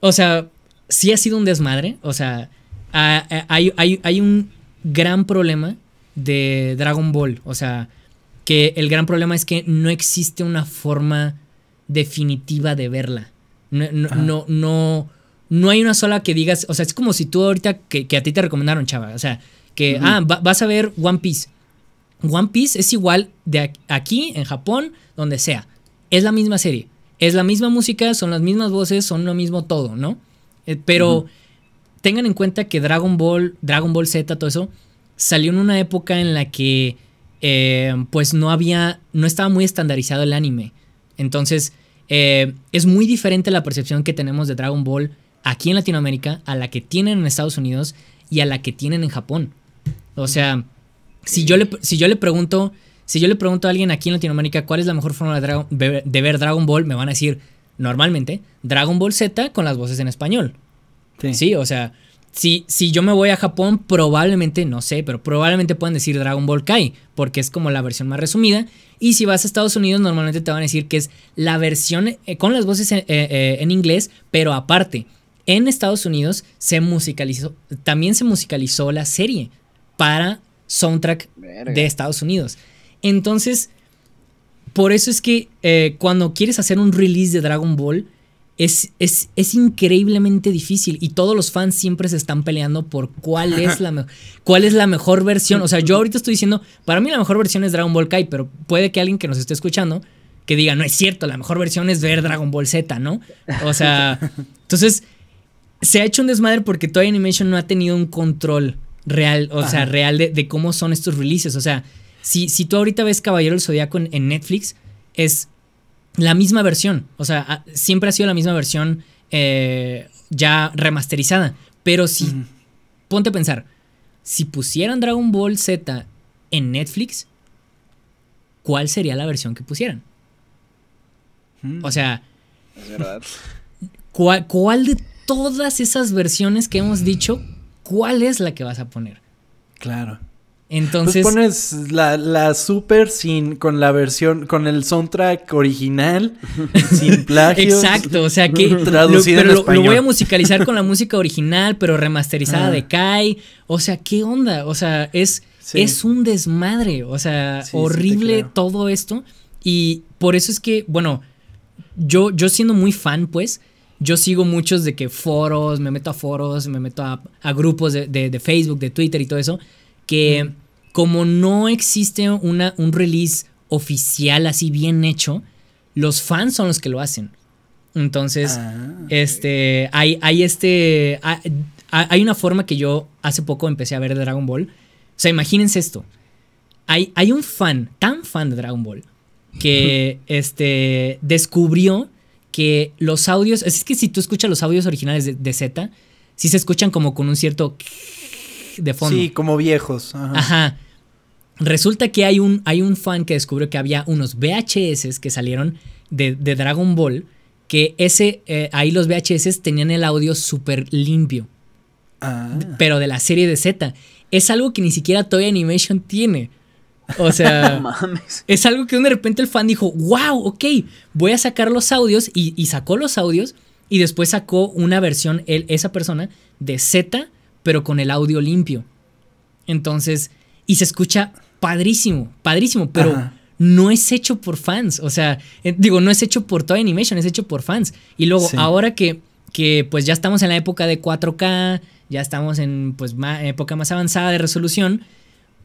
o sea, sí ha sido un desmadre. O sea, hay, hay, un gran problema de Dragon Ball. O sea, que el gran problema es que no existe una forma definitiva de verla. No, no, no, no, hay una sola que digas. O sea, es como si tú ahorita que, a ti te recomendaron, chava. O sea, que, ah, vas a ver One Piece. One Piece es igual de aquí, en Japón, donde sea. Es la misma serie. Es la misma música, son las mismas voces, son lo mismo todo, ¿no? Eh, pero tengan en cuenta que Dragon Ball, Dragon Ball Z, todo eso, salió en una época en la que eh, pues no había, no estaba muy estandarizado el anime. Entonces, eh, es muy diferente la percepción que tenemos de Dragon Ball aquí en Latinoamérica a la que tienen en Estados Unidos y a la que tienen en Japón. O sea, Si, yo le, si yo le pregunto, si yo le pregunto a alguien aquí en Latinoamérica cuál es la mejor forma de, de ver Dragon Ball, me van a decir, normalmente, Dragon Ball Z con las voces en español. Sí, sí o sea, si, si yo me voy a Japón, probablemente, no sé, pero probablemente puedan decir Dragon Ball Kai, porque es como la versión más resumida. Y si vas a Estados Unidos, normalmente te van a decir que es la versión eh, con las voces eh, eh, en inglés, pero aparte, en Estados Unidos se musicalizó, también se musicalizó la serie para soundtrack de Estados Unidos. Entonces, por eso es que cuando quieres hacer un release de Dragon Ball, es, es, increíblemente difícil y todos los fans siempre se están peleando por cuál es, la cuál es la mejor versión. O sea, yo ahorita estoy diciendo, para mí la mejor versión es Dragon Ball Kai, pero puede que alguien que nos esté escuchando que diga, no es cierto, la mejor versión es ver Dragon Ball Z, ¿no? O sea, entonces se ha hecho un desmadre porque Toy Animation no ha tenido un control real, o sea, real de, cómo son estos releases. O sea, si, si tú ahorita ves Caballero del Zodíaco en Netflix, es la misma versión. O sea, siempre ha sido la misma versión eh, ya remasterizada. Pero si, ponte a pensar, si pusieran Dragon Ball Z en Netflix, ¿cuál sería la versión que pusieran? O sea, ¿cuál, ¿cuál de todas esas versiones que hemos dicho, cuál es la que vas a poner? Claro. Entonces. Pues pones la, la, super sin, con la versión, con el soundtrack original, sin plagios. Exacto, o sea que. Traducido lo, pero lo, voy a musicalizar con la música original, pero remasterizada de Kai. O sea, ¿qué onda? O sea, es, es un desmadre. O sea, horrible todo esto. Y por eso es que, bueno, yo, yo siendo muy fan, pues. Yo sigo muchos de que foros, me meto a foros, me meto a, a grupos de, de, de Facebook, de Twitter y todo eso que como no existe una, un release oficial así bien hecho, los fans son los que lo hacen. Entonces, ah, este, hay, hay este, hay, una forma que yo hace poco empecé a ver de Dragon Ball. O sea, imagínense esto. Hay, hay un fan, tan fan de Dragon Ball, que este, descubrió que los audios, es que si tú escuchas los audios originales de, de Z, sí se escuchan como con un cierto de fondo. Sí, como viejos. Ajá. Resulta que hay un, hay un fan que descubrió que había unos VHS que salieron de, Dragon Ball, que ese, eh, ahí los VHS tenían el audio súper limpio. Ah. Pero de la serie de Z. Es algo que ni siquiera Toy Animation tiene. O sea, es algo que de repente el fan dijo, wow, ok, voy a sacar los audios y, y sacó los audios y después sacó una versión, él, esa persona, de Z pero con el audio limpio. Entonces, y se escucha padrísimo, padrísimo, pero no es hecho por fans. O sea, eh, digo, no es hecho por Toy Animation, es hecho por fans. Y luego, ahora que, que pues ya estamos en la época de 4K, ya estamos en pues época más avanzada de resolución,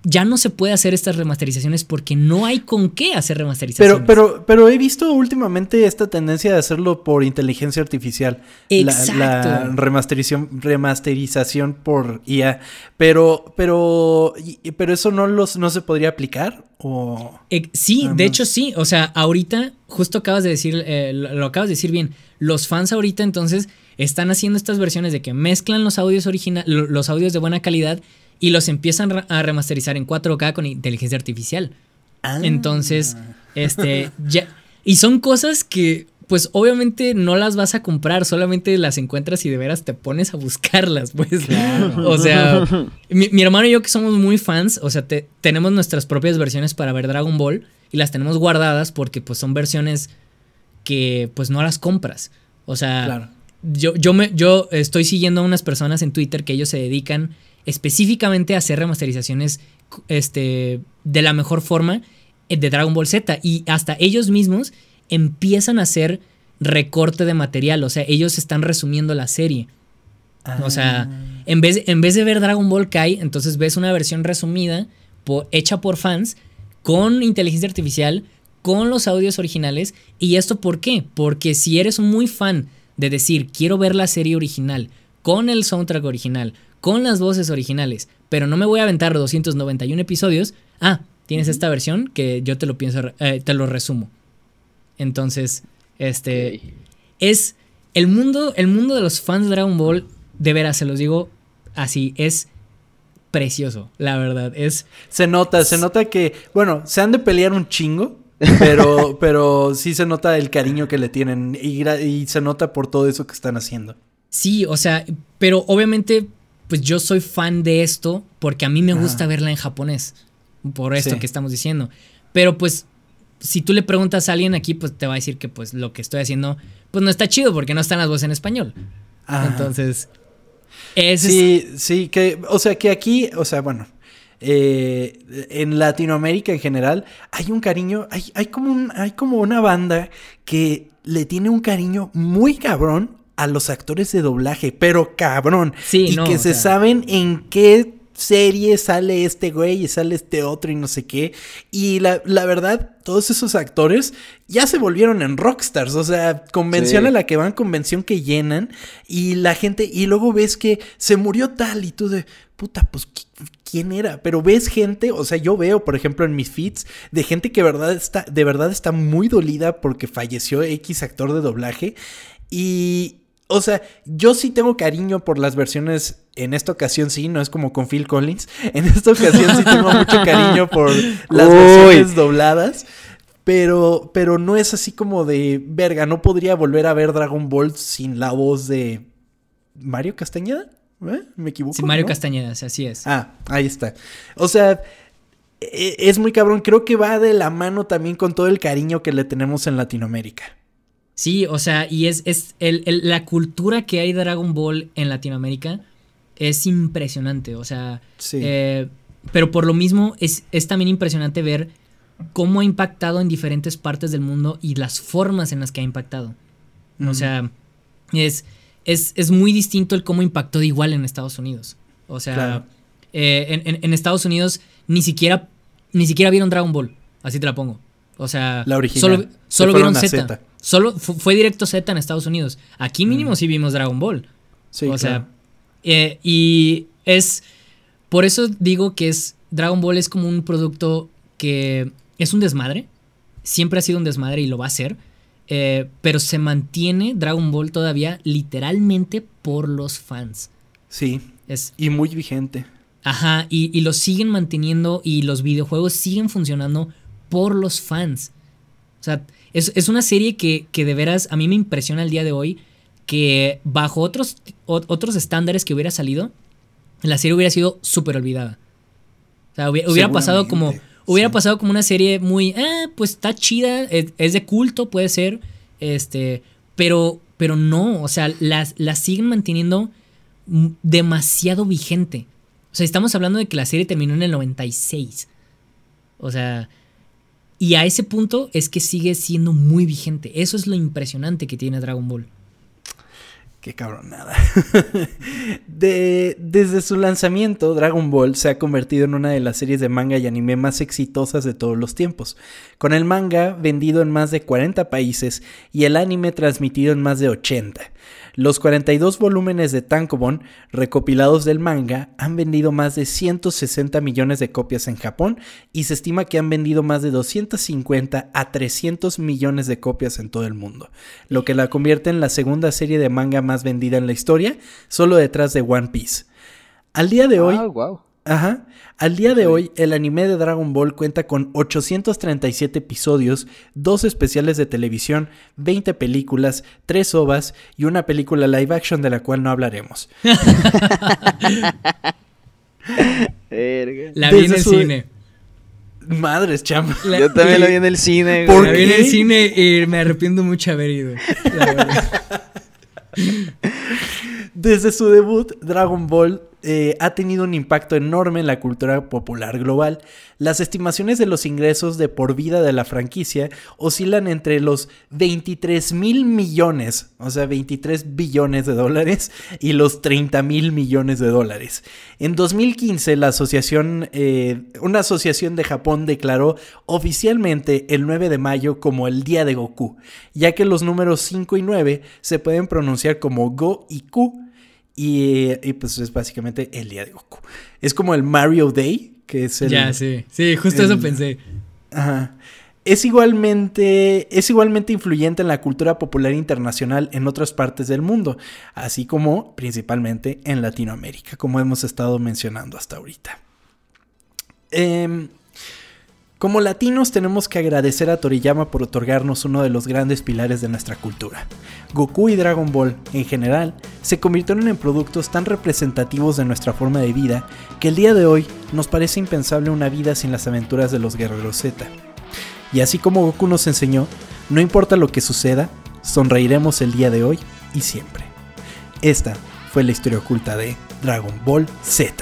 ya no se puede hacer estas remasterizaciones porque no hay con qué hacer remasterizaciones. Pero, pero, pero he visto últimamente esta tendencia de hacerlo por inteligencia artificial. Exacto. La, remasterización, remasterización por IA. Pero, pero, pero eso no los, no se podría aplicar. ¿O sí, de hecho sí. O sea, ahorita, justo acabas de decir, eh, lo acabas de decir bien. Los fans ahorita entonces están haciendo estas versiones de que mezclan los audios originales, los audios de buena calidad y los empiezan a remasterizar en 4K con inteligencia artificial. Ah. Entonces, este, ya. Y son cosas que, pues obviamente no las vas a comprar, solamente las encuentras y de veras te pones a buscarlas, pues. O sea, mi, hermano y yo que somos muy fans, o sea, tenemos nuestras propias versiones para ver Dragon Ball y las tenemos guardadas porque pues son versiones que pues no las compras. O sea, yo, yo, me, yo estoy siguiendo a unas personas en Twitter que ellos se dedican específicamente hacer remasterizaciones este, de la mejor forma eh, de Dragon Ball Z. Y hasta ellos mismos empiezan a hacer recorte de material. O sea, ellos están resumiendo la serie. O sea, ah. en vez, en vez de ver Dragon Ball Kai, entonces ves una versión resumida hecha por fans con inteligencia artificial, con los audios originales. ¿Y esto por qué? Porque si eres muy fan de decir, quiero ver la serie original, con el soundtrack original, con las voces originales, pero no me voy a aventar 291 episodios. Ah, tienes esta versión que yo te lo pienso, eh, te lo resumo. Entonces, este es el mundo, el mundo de los fans de Dragon Ball, de veras se los digo así, es precioso, la verdad. Es. Se nota, se nota que, bueno, se han de pelear un chingo. Pero, pero sí se nota el cariño que le tienen y, y se nota por todo eso que están haciendo. Sí, o sea, pero obviamente, pues yo soy fan de esto porque a mí me gusta verla en japonés. Por esto que estamos diciendo. Pero pues, si tú le preguntas a alguien aquí, pues te va a decir que pues lo que estoy haciendo, pues no está chido porque no están las voces en español. Entonces, sí, sí, que, o sea, que aquí, o sea, bueno, eh, en Latinoamérica en general hay un cariño, hay, hay, como un, hay como una banda que le tiene un cariño muy cabrón a los actores de doblaje, pero cabrón. Sí, y que se saben en qué serie sale este güey y sale este otro y no sé qué. Y la, verdad, todos esos actores ya se volvieron en rockstars. O sea, convención a la que van, convención que llenan. Y la gente, y luego ves que se murió tal y tú de, puta, pues, ¿quién era? Pero ves gente, o sea, yo veo, por ejemplo, en mis feeds, de gente que verdad está, de verdad está muy dolida porque falleció X actor de doblaje. Y, o sea, yo sí tengo cariño por las versiones. En esta ocasión sí, no es como con Phil Collins. En esta ocasión sí tengo mucho cariño por las versiones dobladas. Pero, pero no es así como de verga. No podría volver a ver Dragon Ball sin la voz de Mario Castañeda. ¿Eh? ¿Me equivoco? Sí, Mario Castañeda, así es. Ah, ahí está. O sea, e, es muy cabrón. Creo que va de la mano también con todo el cariño que le tenemos en Latinoamérica. Sí, o sea, y es, es el, la cultura que hay de Dragon Ball en Latinoamérica es impresionante, o sea, sí. Eh, pero por lo mismo es, es también impresionante ver cómo ha impactado en diferentes partes del mundo y las formas en las que ha impactado. O sea, es, es, es, muy distinto el cómo impactó de igual en Estados Unidos. O sea, eh, en, en, Estados Unidos ni siquiera, ni siquiera vieron Dragon Ball, así te la pongo. O sea, la original. solo, solo vieron Z. Solo fue directo Z en Estados Unidos. Aquí mínimo mm. sí vimos Dragon Ball. Sí, o sea, eh, y es por eso digo que es Dragon Ball es como un producto que es un desmadre. Siempre ha sido un desmadre y lo va a ser. Eh, pero se mantiene Dragon Ball todavía literalmente por los fans. Sí. Es, y muy vigente. Ajá, y, y lo siguen manteniendo y los videojuegos siguen funcionando por los fans. O sea, es, una serie que, de veras a mí me impresiona el día de hoy que bajo otros, otros estándares que hubiera salido, la serie hubiera sido súper olvidada. O sea, hubiera, pasado como... Hubiera pasado como una serie muy, eh, pues está chida, es, de culto, puede ser, este, pero, pero no, o sea, las, las siguen manteniendo demasiado vigente. O sea, estamos hablando de que la serie terminó en el 96. O sea, y a ese punto es que sigue siendo muy vigente. Eso es lo impresionante que tiene Dragon Ball. Qué cabronada. de, desde su lanzamiento, Dragon Ball se ha convertido en una de las series de manga y anime más exitosas de todos los tiempos, con el manga vendido en más de 40 países y el anime transmitido en más de 80. Los 42 volúmenes de Tankobon recopilados del manga han vendido más de 160 millones de copias en Japón y se estima que han vendido más de 250 a 300 millones de copias en todo el mundo, lo que la convierte en la segunda serie de manga más vendida en la historia, solo detrás de One Piece. Al día de hoy, Ajá. Al día de hoy, el anime de Dragon Ball cuenta con 837 episodios, dos especiales de televisión, 20 películas, 3 ovas y una película live action de la cual no hablaremos. la vi en el cine. Madres, chama. Yo también la vi en el cine. la vi en el cine y me arrepiento mucho haber ido. Desde su debut, Dragon Ball eh, ha tenido un impacto enorme en la cultura popular global. Las estimaciones de los ingresos de por vida de la franquicia oscilan entre los 23 mil millones, o sea, 23 billones de dólares, y los 30 mil millones de dólares. En 2015, la asociación, eh, una asociación de Japón declaró oficialmente el 9 de mayo como el Día de Goku, ya que los números 5 y 9 se pueden pronunciar como Go y Ku y, pues es básicamente el día de Goku. Es como el Mario Day, que es el. Ya, sí. Sí, justo eso pensé. Ajá. es igualmente, es igualmente influyente en la cultura popular internacional en otras partes del mundo, así como principalmente en Latinoamérica, como hemos estado mencionando hasta ahorita. Em, como latinos tenemos que agradecer a Toriyama por otorgarnos uno de los grandes pilares de nuestra cultura. Goku y Dragon Ball, en general, se convirtieron en productos tan representativos de nuestra forma de vida que el día de hoy nos parece impensable una vida sin las aventuras de los guerreros Z. Y así como Goku nos enseñó, no importa lo que suceda, sonreiremos el día de hoy y siempre. Esta fue la historia oculta de Dragon Ball Z.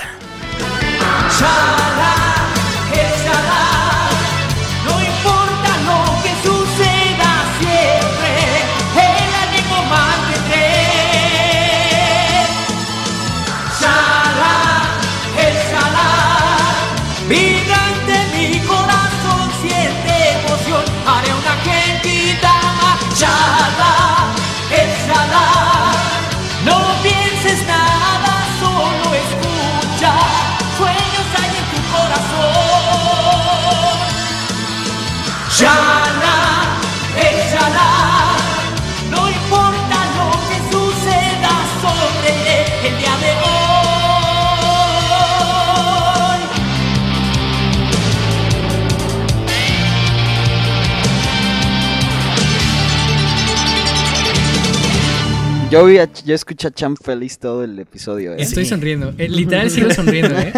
Yo, vi a- yo escuché a Champ feliz todo el episodio. ¿eh? Estoy sonriendo. Eh, literal sigo sonriendo, ¿eh?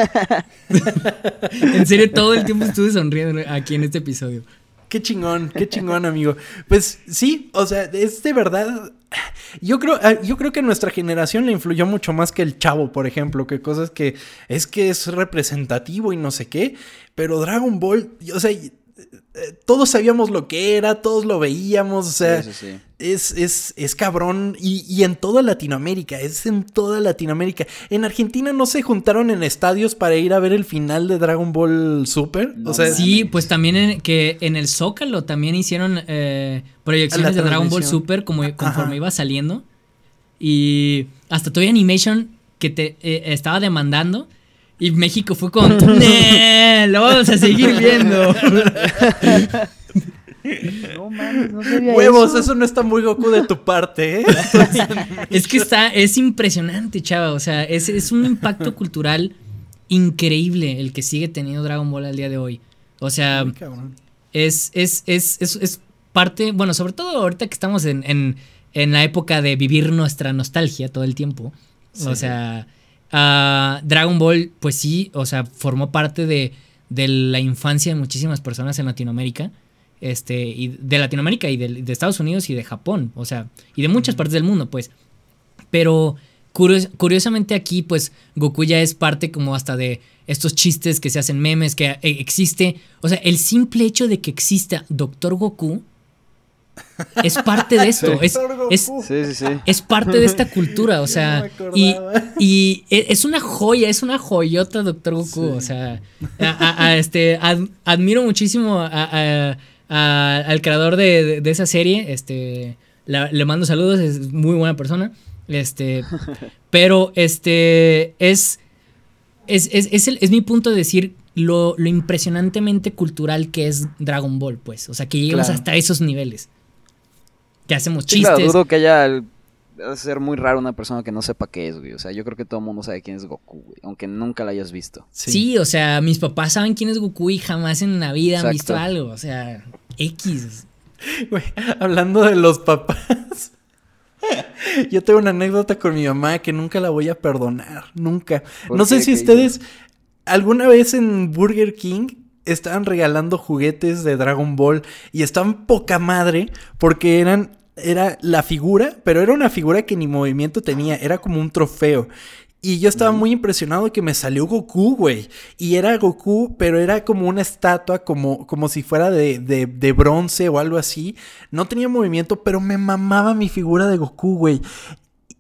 en serio, todo el tiempo estuve sonriendo aquí en este episodio. Qué chingón, qué chingón, amigo. Pues sí, o sea, es de verdad. Yo creo, ah, yo creo que a nuestra generación le influyó mucho más que el chavo, por ejemplo, que cosas que es que es representativo y no sé qué. Pero Dragon Ball, o sea, todos sabíamos lo que era, todos lo veíamos, o sea, Sí, sí, sí. es, es, es cabrón. Y, y en toda Latinoamérica, es en toda Latinoamérica. En Argentina no se juntaron en estadios para ir a ver el final de Dragon Ball Super. No o sea, Sí, pues también en, que en el Zócalo también hicieron eh, proyecciones de Dragon Ball. Super como, conforme Ajá. iba saliendo. Y hasta Toy Animation que te eh, estaba demandando. Y México fue con... "Nee, lo vamos a seguir viendo. No mames, no sabía Huevos, eso. eso no está muy Goku de tu parte, ¿eh? es que está, es impresionante, chava. O sea, es, es un impacto cultural increíble el que sigue teniendo Dragon Ball al día de hoy. O sea, es, es, es, es, es parte, bueno, sobre todo ahorita que estamos en, en, en la época de vivir nuestra nostalgia todo el tiempo. O Sí. sea, ah, Dragon Ball, pues sí, o sea, formó parte de, de la infancia de muchísimas personas en Latinoamérica. Este, y de Latinoamérica y de, de Estados Unidos y de Japón, o sea, y de muchas partes del mundo, pues. Pero curios- curiosamente aquí, pues, Goku ya es parte como hasta de estos chistes que se hacen memes, que eh, existe. O sea, el simple hecho de que exista Doctor Goku es parte de esto. es, es. Sí, sí, es parte de esta cultura, o sea, no y, y e- es una joya, es una joyota Doctor Goku, o sea, a- a- a este, ad- admiro muchísimo al creador de, de- de esa serie, este, la- le mando saludos, es muy buena persona, este, pero este, es, es, es, es el- es mi punto de decir lo, lo impresionantemente cultural que es Dragon Ball, pues, o sea, que llegamos Claro. hasta esos niveles. Que hacemos Sí, chistes. claro, dudo que haya. el- Debe ser muy raro una persona que no sepa qué es, güey. O sea, yo creo que todo el mundo sabe quién es Goku, güey. Aunque nunca la hayas visto. Sí. o sea, mis papás saben quién es Goku y jamás en la vida han visto algo. O sea, X. Güey, hablando de los papás. Yo tengo una anécdota con mi mamá que nunca la voy a perdonar. Nunca. ¿Por No sé si ¿Qué ustedes alguna vez en Burger King estaban regalando juguetes de Dragon Ball y estaban poca madre porque eran era la figura, pero era una figura que ni movimiento tenía, era como un trofeo. Y yo estaba muy impresionado de que me salió Goku, güey. Y era Goku, pero era como una estatua, como, como si fuera de, de, de bronce o algo así. No tenía movimiento, pero me mamaba mi figura de Goku, güey.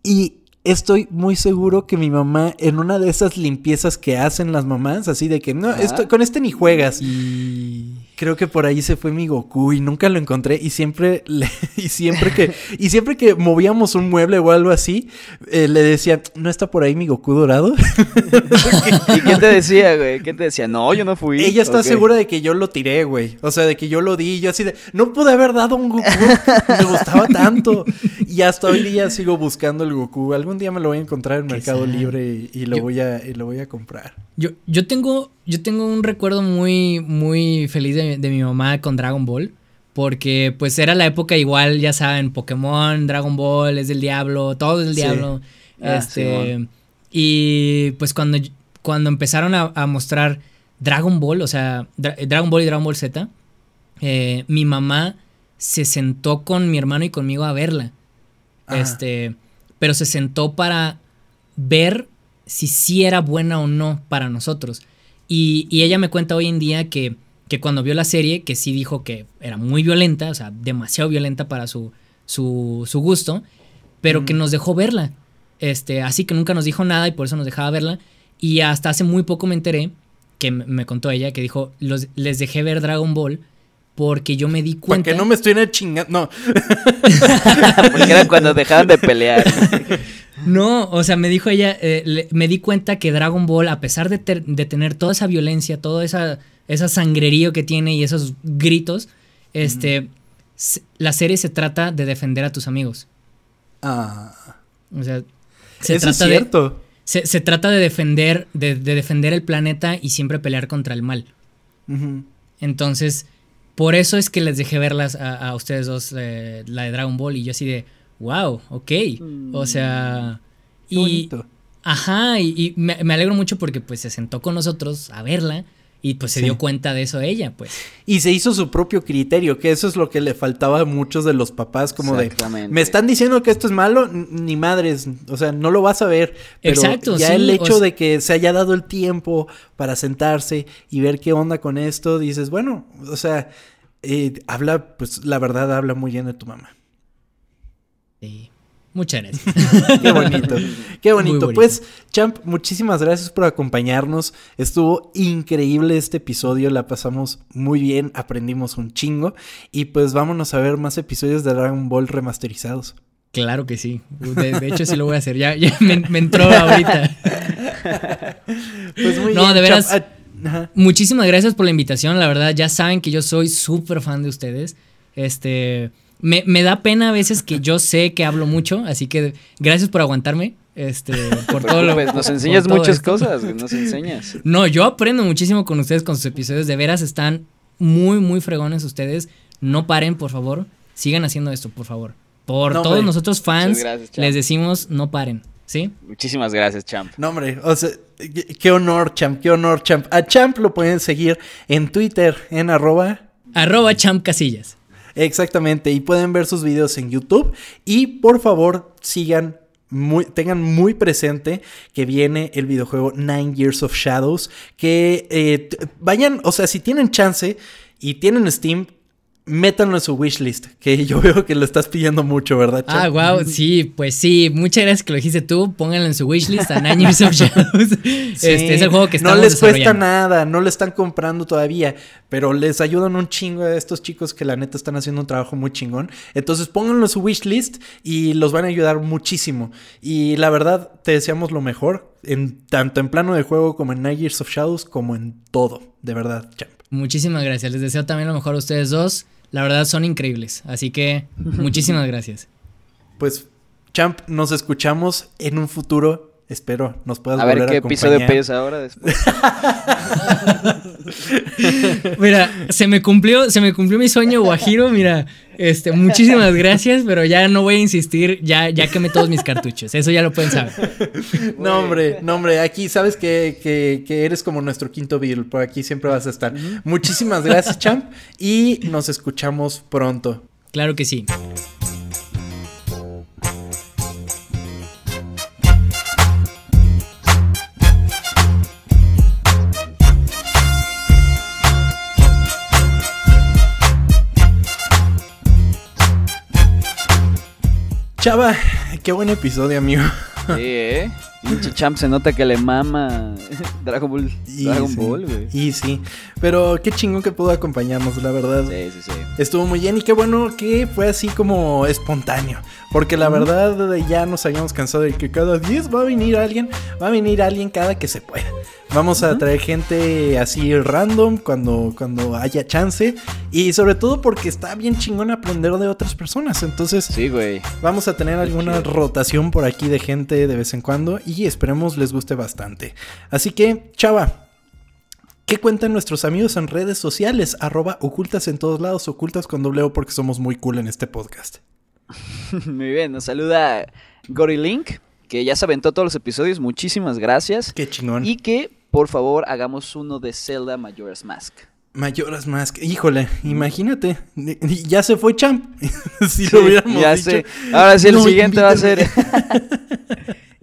Y estoy muy seguro que mi mamá, en una de esas limpiezas que hacen las mamás, así de que, no, esto, con este ni juegas. Y. creo que por ahí se fue mi Goku y nunca lo encontré y siempre le- y siempre que y siempre que movíamos un mueble o algo así eh, le decía no está por ahí mi Goku dorado ¿Y qué te decía, güey? ¿Qué te decía? No, yo no fui. ella está segura de que yo lo tiré güey o sea de que yo lo di y yo así de no pude haber dado un Goku me gustaba tanto y hasta hoy día sigo buscando el Goku algún día me lo voy a encontrar en Mercado. Libre y, y lo Yo- voy a y lo voy a comprar Yo, yo tengo, yo tengo un recuerdo muy, muy feliz de, de mi mamá con Dragon Ball. Porque pues era la época igual, ya saben, Pokémon, Dragon Ball, es del diablo, todo es del Sí. diablo. Ah, este. Y pues cuando, cuando empezaron a, a mostrar Dragon Ball, o sea, Dra- Dragon Ball y Dragon Ball Z, eh, mi mamá se sentó con mi hermano y conmigo a verla. Ajá. Este, pero se sentó para ver si sí era buena o no para nosotros. Y, y ella me cuenta hoy en día que, que cuando vio la serie, que sí dijo que era muy violenta, o sea, demasiado violenta para su, su, su gusto, pero que nos dejó verla. Este, así que nunca nos dijo nada y por eso nos dejaba verla. Y hasta hace muy poco me enteré, que me, me contó ella, que dijo, los, les dejé ver Dragon Ball porque yo me di cuenta... que no me estuvieran chingando no Porque era cuando dejaban de pelear. No, o sea, me dijo ella, eh, le- me di cuenta que Dragon Ball, a pesar de, ter- de tener toda esa violencia, toda esa, esa sangrerío que tiene y esos gritos, este, se- la serie se trata de defender a tus amigos. ah O sea, se eso es de, cierto se, se trata de defender, de, de defender el planeta y siempre pelear contra el mal. Entonces, por eso es que les dejé verlas a, a ustedes dos, eh, la de Dragon Ball, y yo así de, wow, ok. O sea, Qué y, bonito. Ajá, y, y me, me alegro mucho porque pues se sentó con nosotros a verla y pues se Sí. dio cuenta de eso ella, pues. Y se hizo su propio criterio, que eso es lo que le faltaba a muchos de los papás, como de, Exactamente. me están diciendo que esto es malo, ni madres, o sea, no lo vas a ver. Pero Exacto, ya sí, el o hecho de que se haya dado el tiempo para sentarse y ver qué onda con esto, dices, bueno, o sea, eh, habla, pues la verdad habla muy bien de tu mamá. Sí. Muchas gracias. Qué bonito, qué bonito. bonito. Pues, Champ, muchísimas gracias por acompañarnos. Estuvo increíble este episodio, la pasamos muy bien, aprendimos un chingo. Y pues vámonos a ver más episodios de Dragon Ball remasterizados. claro que sí. De, de hecho, sí lo voy a hacer. Ya, ya me, me entró ahorita. Pues muy No, bien, de veras. Champ. Ah, ajá. Muchísimas gracias por la invitación. La verdad, ya saben que yo soy súper fan de ustedes. Este. Me, me da pena a veces que yo sé que hablo mucho, así que gracias por aguantarme. Este, por todo lo Pues nos enseñas muchas esto. cosas, nos enseñas. No, yo aprendo muchísimo con ustedes, con sus episodios. De veras están muy, muy fregones ustedes. No paren, por favor. Sigan haciendo esto, por favor. Por No, todos hombre. nosotros fans, gracias, les decimos no paren. ¿Sí? Muchísimas gracias, champ. No, hombre, o sea, qué, qué honor, Champ, qué honor, Champ. A Champ lo pueden seguir en Twitter, en arroba Arroba Champ Casillas. Exactamente, y pueden ver sus videos en YouTube. Y por favor sigan tengan muy presente que viene el videojuego Nine Years of Shadows, que eh, vayan, o sea, si tienen chance y tienen Steam, métanlo en su wishlist, que yo veo que lo estás pidiendo mucho, ¿verdad? Ah, Champ? wow, sí, pues sí, muchas gracias que lo dijiste tú, pónganlo en su wishlist a Nine Years of Shadows. Sí, Este es el juego que no estamos les cuesta nada, no lo están comprando todavía, pero les ayudan un chingo a estos chicos que la neta están haciendo un trabajo muy chingón. Entonces pónganlo en su wishlist y los van a ayudar muchísimo. Y la verdad, te deseamos lo mejor, en, tanto en plano de juego como en Night Years of Shadows, como en todo, de verdad, champ. Muchísimas gracias, les deseo también lo mejor a ustedes dos. La verdad son increíbles, así que muchísimas gracias. Pues, champ, nos escuchamos en un futuro. Espero nos puedas A volver ver a qué episodio acompañar. pides ahora después. Mira, se me cumplió, se me cumplió mi sueño, Guajiro. Mira, este, muchísimas gracias, pero ya no voy a insistir, ya, ya quemé todos mis cartuchos. Eso ya lo pueden saber. No, hombre, no, hombre, aquí sabes que, que, que eres como nuestro quinto Beatle, por aquí siempre vas a estar. Muchísimas gracias, champ, y nos escuchamos pronto. Claro que sí. Chava, qué buen episodio, amigo. Sí, ¿eh? Pinche champ se nota que le mama Dragon Ball, Y Dragon sí, Ball, güey. Y sí, pero qué chingón que pudo acompañarnos, la verdad. Sí, sí, sí. Estuvo muy bien y qué bueno que fue así como espontáneo. Porque la verdad ya nos habíamos cansado de que cada 10 va a venir alguien, va a venir alguien cada que se pueda. Vamos a traer gente así random cuando, cuando haya chance. Y sobre todo porque está bien chingón aprender de otras personas. Entonces Sí, güey. vamos a tener alguna rotación por aquí de gente de vez en cuando. Y esperemos les guste bastante. Así que, chava. ¿Qué cuentan nuestros amigos en redes sociales? Arroba ocultas en todos lados, ocultas con doble O porque somos muy cool en este podcast. Muy bien, nos saluda Gorilink, que ya se aventó todos los episodios. Muchísimas gracias. Qué chingón. Y que, por favor, hagamos uno de Zelda Majora's Mask. Mayoras Mask. Híjole, imagínate. Ya se fue Champ. si lo hubiéramos ya dicho. sé. Ahora sí, el No, siguiente va a ser.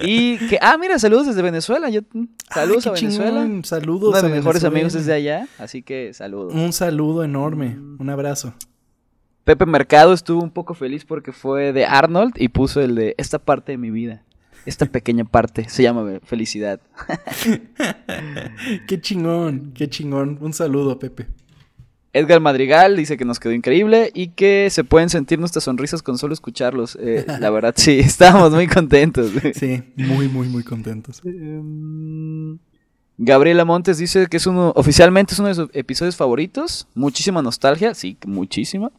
Y que. Ah, mira, saludos desde Venezuela. Yo, saludos Ay, a Venezuela. chingón. Saludos Uno de mis mejores Venezuela. amigos desde allá. Así que saludos. Un saludo enorme. Un abrazo. Pepe Mercado estuvo un poco feliz porque fue de Arnold y puso el de esta parte de mi vida. Esta pequeña parte se llama felicidad. Qué chingón, qué chingón. Un saludo, Pepe. Edgar Madrigal dice que nos quedó increíble y que se pueden sentir nuestras sonrisas con solo escucharlos. Eh, la verdad, sí, estábamos muy contentos. Sí, muy, muy, muy contentos. Em, Gabriela Montes dice que es uno, oficialmente es uno de sus episodios favoritos. Muchísima nostalgia, sí, muchísima.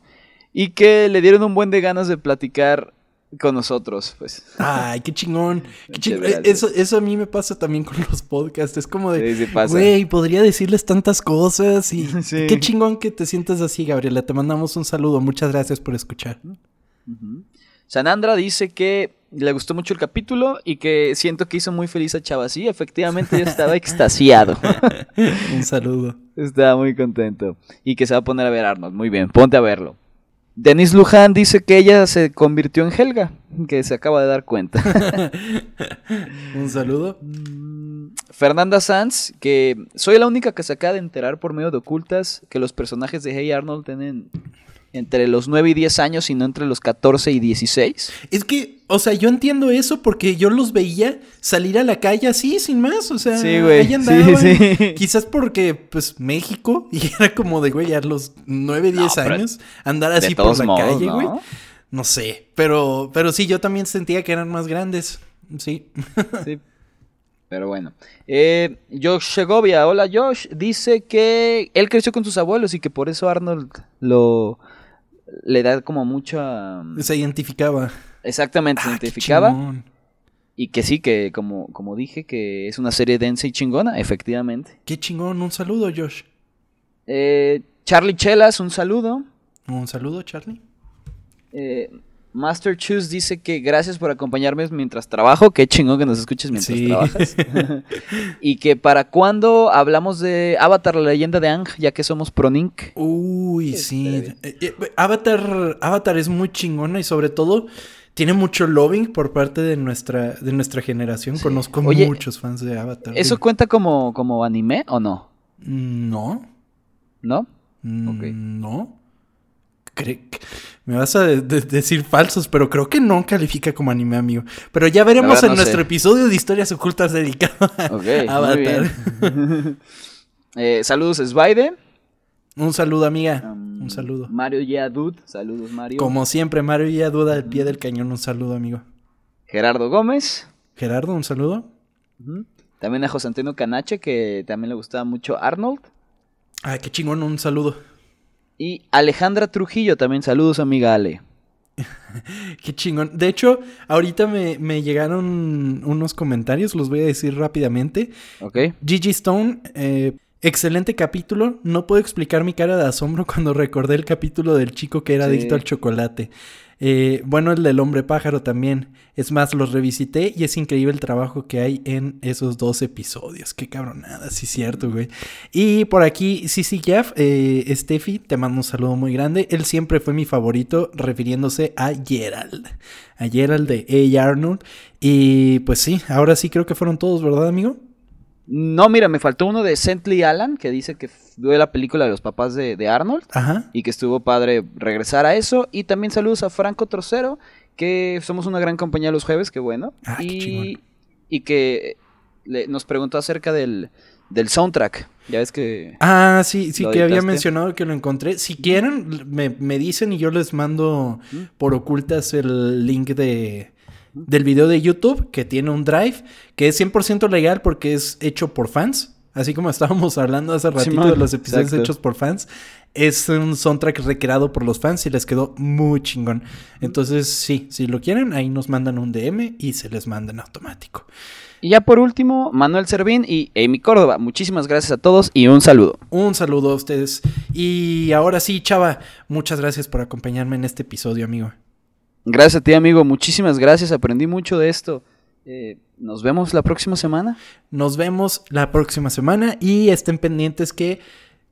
Y que le dieron un buen de ganas de platicar con nosotros, pues. Ay, qué chingón. Qué Muchas chingón. gracias. Eso, eso a mí me pasa también con los podcasts. Es como de, sí güey, podría decirles tantas cosas y Sí. qué chingón que te sientas así, Gabriela. Te mandamos un saludo. Muchas gracias por escuchar. Sanandra dice que le gustó mucho el capítulo y que siento que hizo muy feliz a Chava. Sí, efectivamente yo estaba extasiado. Un saludo. estaba muy contento. Y que se va a poner a ver Arnold. Muy bien, ponte a verlo. Denis Luján dice que ella se convirtió en Helga, que se acaba de dar cuenta. Un saludo. Fernanda Sanz, que soy la única que se acaba de enterar por medio de ocultas que los personajes de Hey Arnold tienen entre los 9 y 10 años y no entre los 14 y 16. Es que, o sea, yo entiendo eso porque yo los veía salir a la calle así, sin más. O sea, Sí, güey. ahí Sí, andaban. sí. Quizás porque, pues, México, y era como de, güey, a los 9, 10 pero años, andar así por la modos, calle, ¿no? güey. No sé, pero, pero sí, yo también sentía que eran más grandes. Sí. Sí. Pero bueno. Eh, Josh Segovia, hola Josh, dice que él creció con sus abuelos y que por eso Arnold lo le da como mucha... Se identificaba. Exactamente, se Ah, identificaba. Y que sí, que como, como dije, que es una serie densa y chingona, efectivamente. Qué chingón. Un saludo, Josh. Eh, Charlie Chelas, un saludo. Un saludo, Charlie. Eh, Master Choose dice que gracias por acompañarme mientras trabajo. Qué chingón que nos escuches mientras Sí. trabajas. y que para cuándo hablamos de Avatar, la leyenda de Ang, ya que somos Pronink. Uy, Sí, Eh, eh, Avatar, Avatar es muy chingona y sobre todo tiene mucho loving por parte de nuestra, de nuestra generación. Conozco Oye, muchos fans de Avatar. ¿Eso Dime. cuenta como, como anime o no? No. ¿No? Mm, Ok. No. Cre- Me vas a de- de- decir falsos, pero creo que no califica como anime, amigo. Pero ya veremos verdad en no nuestro sé. episodio de historias ocultas dedicado a Ok, muy Avatar. Eh, saludos, Svaide. Un saludo, amiga. Um, un saludo. Mario Yadud. Saludos, Mario. Como siempre, Mario ya duda al pie del cañón. Un saludo, amigo. Gerardo Gómez. Gerardo, un saludo. También a José Antonio Canache, que también le gustaba mucho Arnold. Ay, qué chingón, un saludo. Y Alejandra Trujillo también. Saludos, amiga Ale. Qué chingón. De hecho, ahorita me, me llegaron unos comentarios, los voy a decir rápidamente. ¿Ok? Gigi Stone, eh, excelente capítulo. No puedo explicar mi cara de asombro cuando recordé el capítulo del chico que era Sí. adicto al chocolate. Eh, bueno, el del hombre pájaro también. Es más, los revisité y es increíble el trabajo que hay en esos dos episodios. Qué cabronada, sí, cierto, güey. Y por aquí, Sisi Jeff, eh, Steffi, te mando un saludo muy grande. Él siempre fue mi favorito, refiriéndose a Gerald. A Gerald de A. Arnold. Y pues sí, ahora sí creo que fueron todos, ¿verdad, amigo? No, mira, me faltó uno de Sentley Allen, que dice que vio la película de los papás de, de Arnold. Ajá. y que estuvo padre regresar a eso. Y también saludos a Franco Trocero, que somos una gran compañía los jueves, que bueno. Ah, qué y, y que le- nos preguntó acerca del, del soundtrack. Ya ves que... Ah, sí, sí ¿Lo que había mencionado que lo encontré. Si quieren, me, me dicen y yo les mando por ocultas el link de, del video de YouTube que tiene un drive que es 100% legal porque es hecho por fans. Así como estábamos hablando hace ratito de los episodios exacto. hechos por fans. Es un soundtrack recreado por los fans y les quedó muy chingón. Entonces, sí, si lo quieren, ahí nos mandan un DM y se les manda en automático. Y ya por último, Manuel Servín y Amy Córdoba. Muchísimas gracias a todos y un saludo. Un saludo a ustedes. Y ahora sí, Chava, muchas gracias por acompañarme en este episodio, amigo. Gracias a ti, amigo. Muchísimas gracias. Aprendí mucho de esto. Eh, Nos vemos la próxima semana. Nos vemos la próxima semana y estén pendientes que,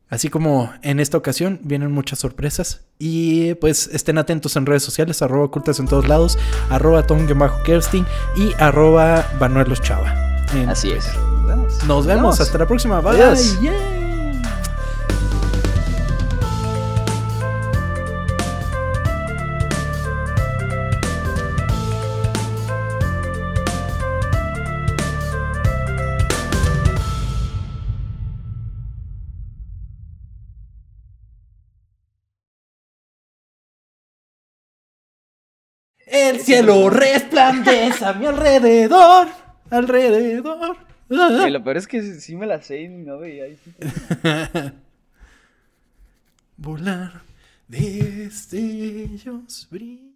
así como en esta ocasión, vienen muchas sorpresas. Y pues estén atentos en redes sociales, arroba ocultas en todos lados, arroba tom-kerstin y arroba Banuelos Chava. Así es. Nos vemos. Nos vemos, hasta la próxima. Bye. El cielo resplandece a mi alrededor, alrededor. Y lo peor es que sí me la sé y no veía. sí. Volar destellos brillan.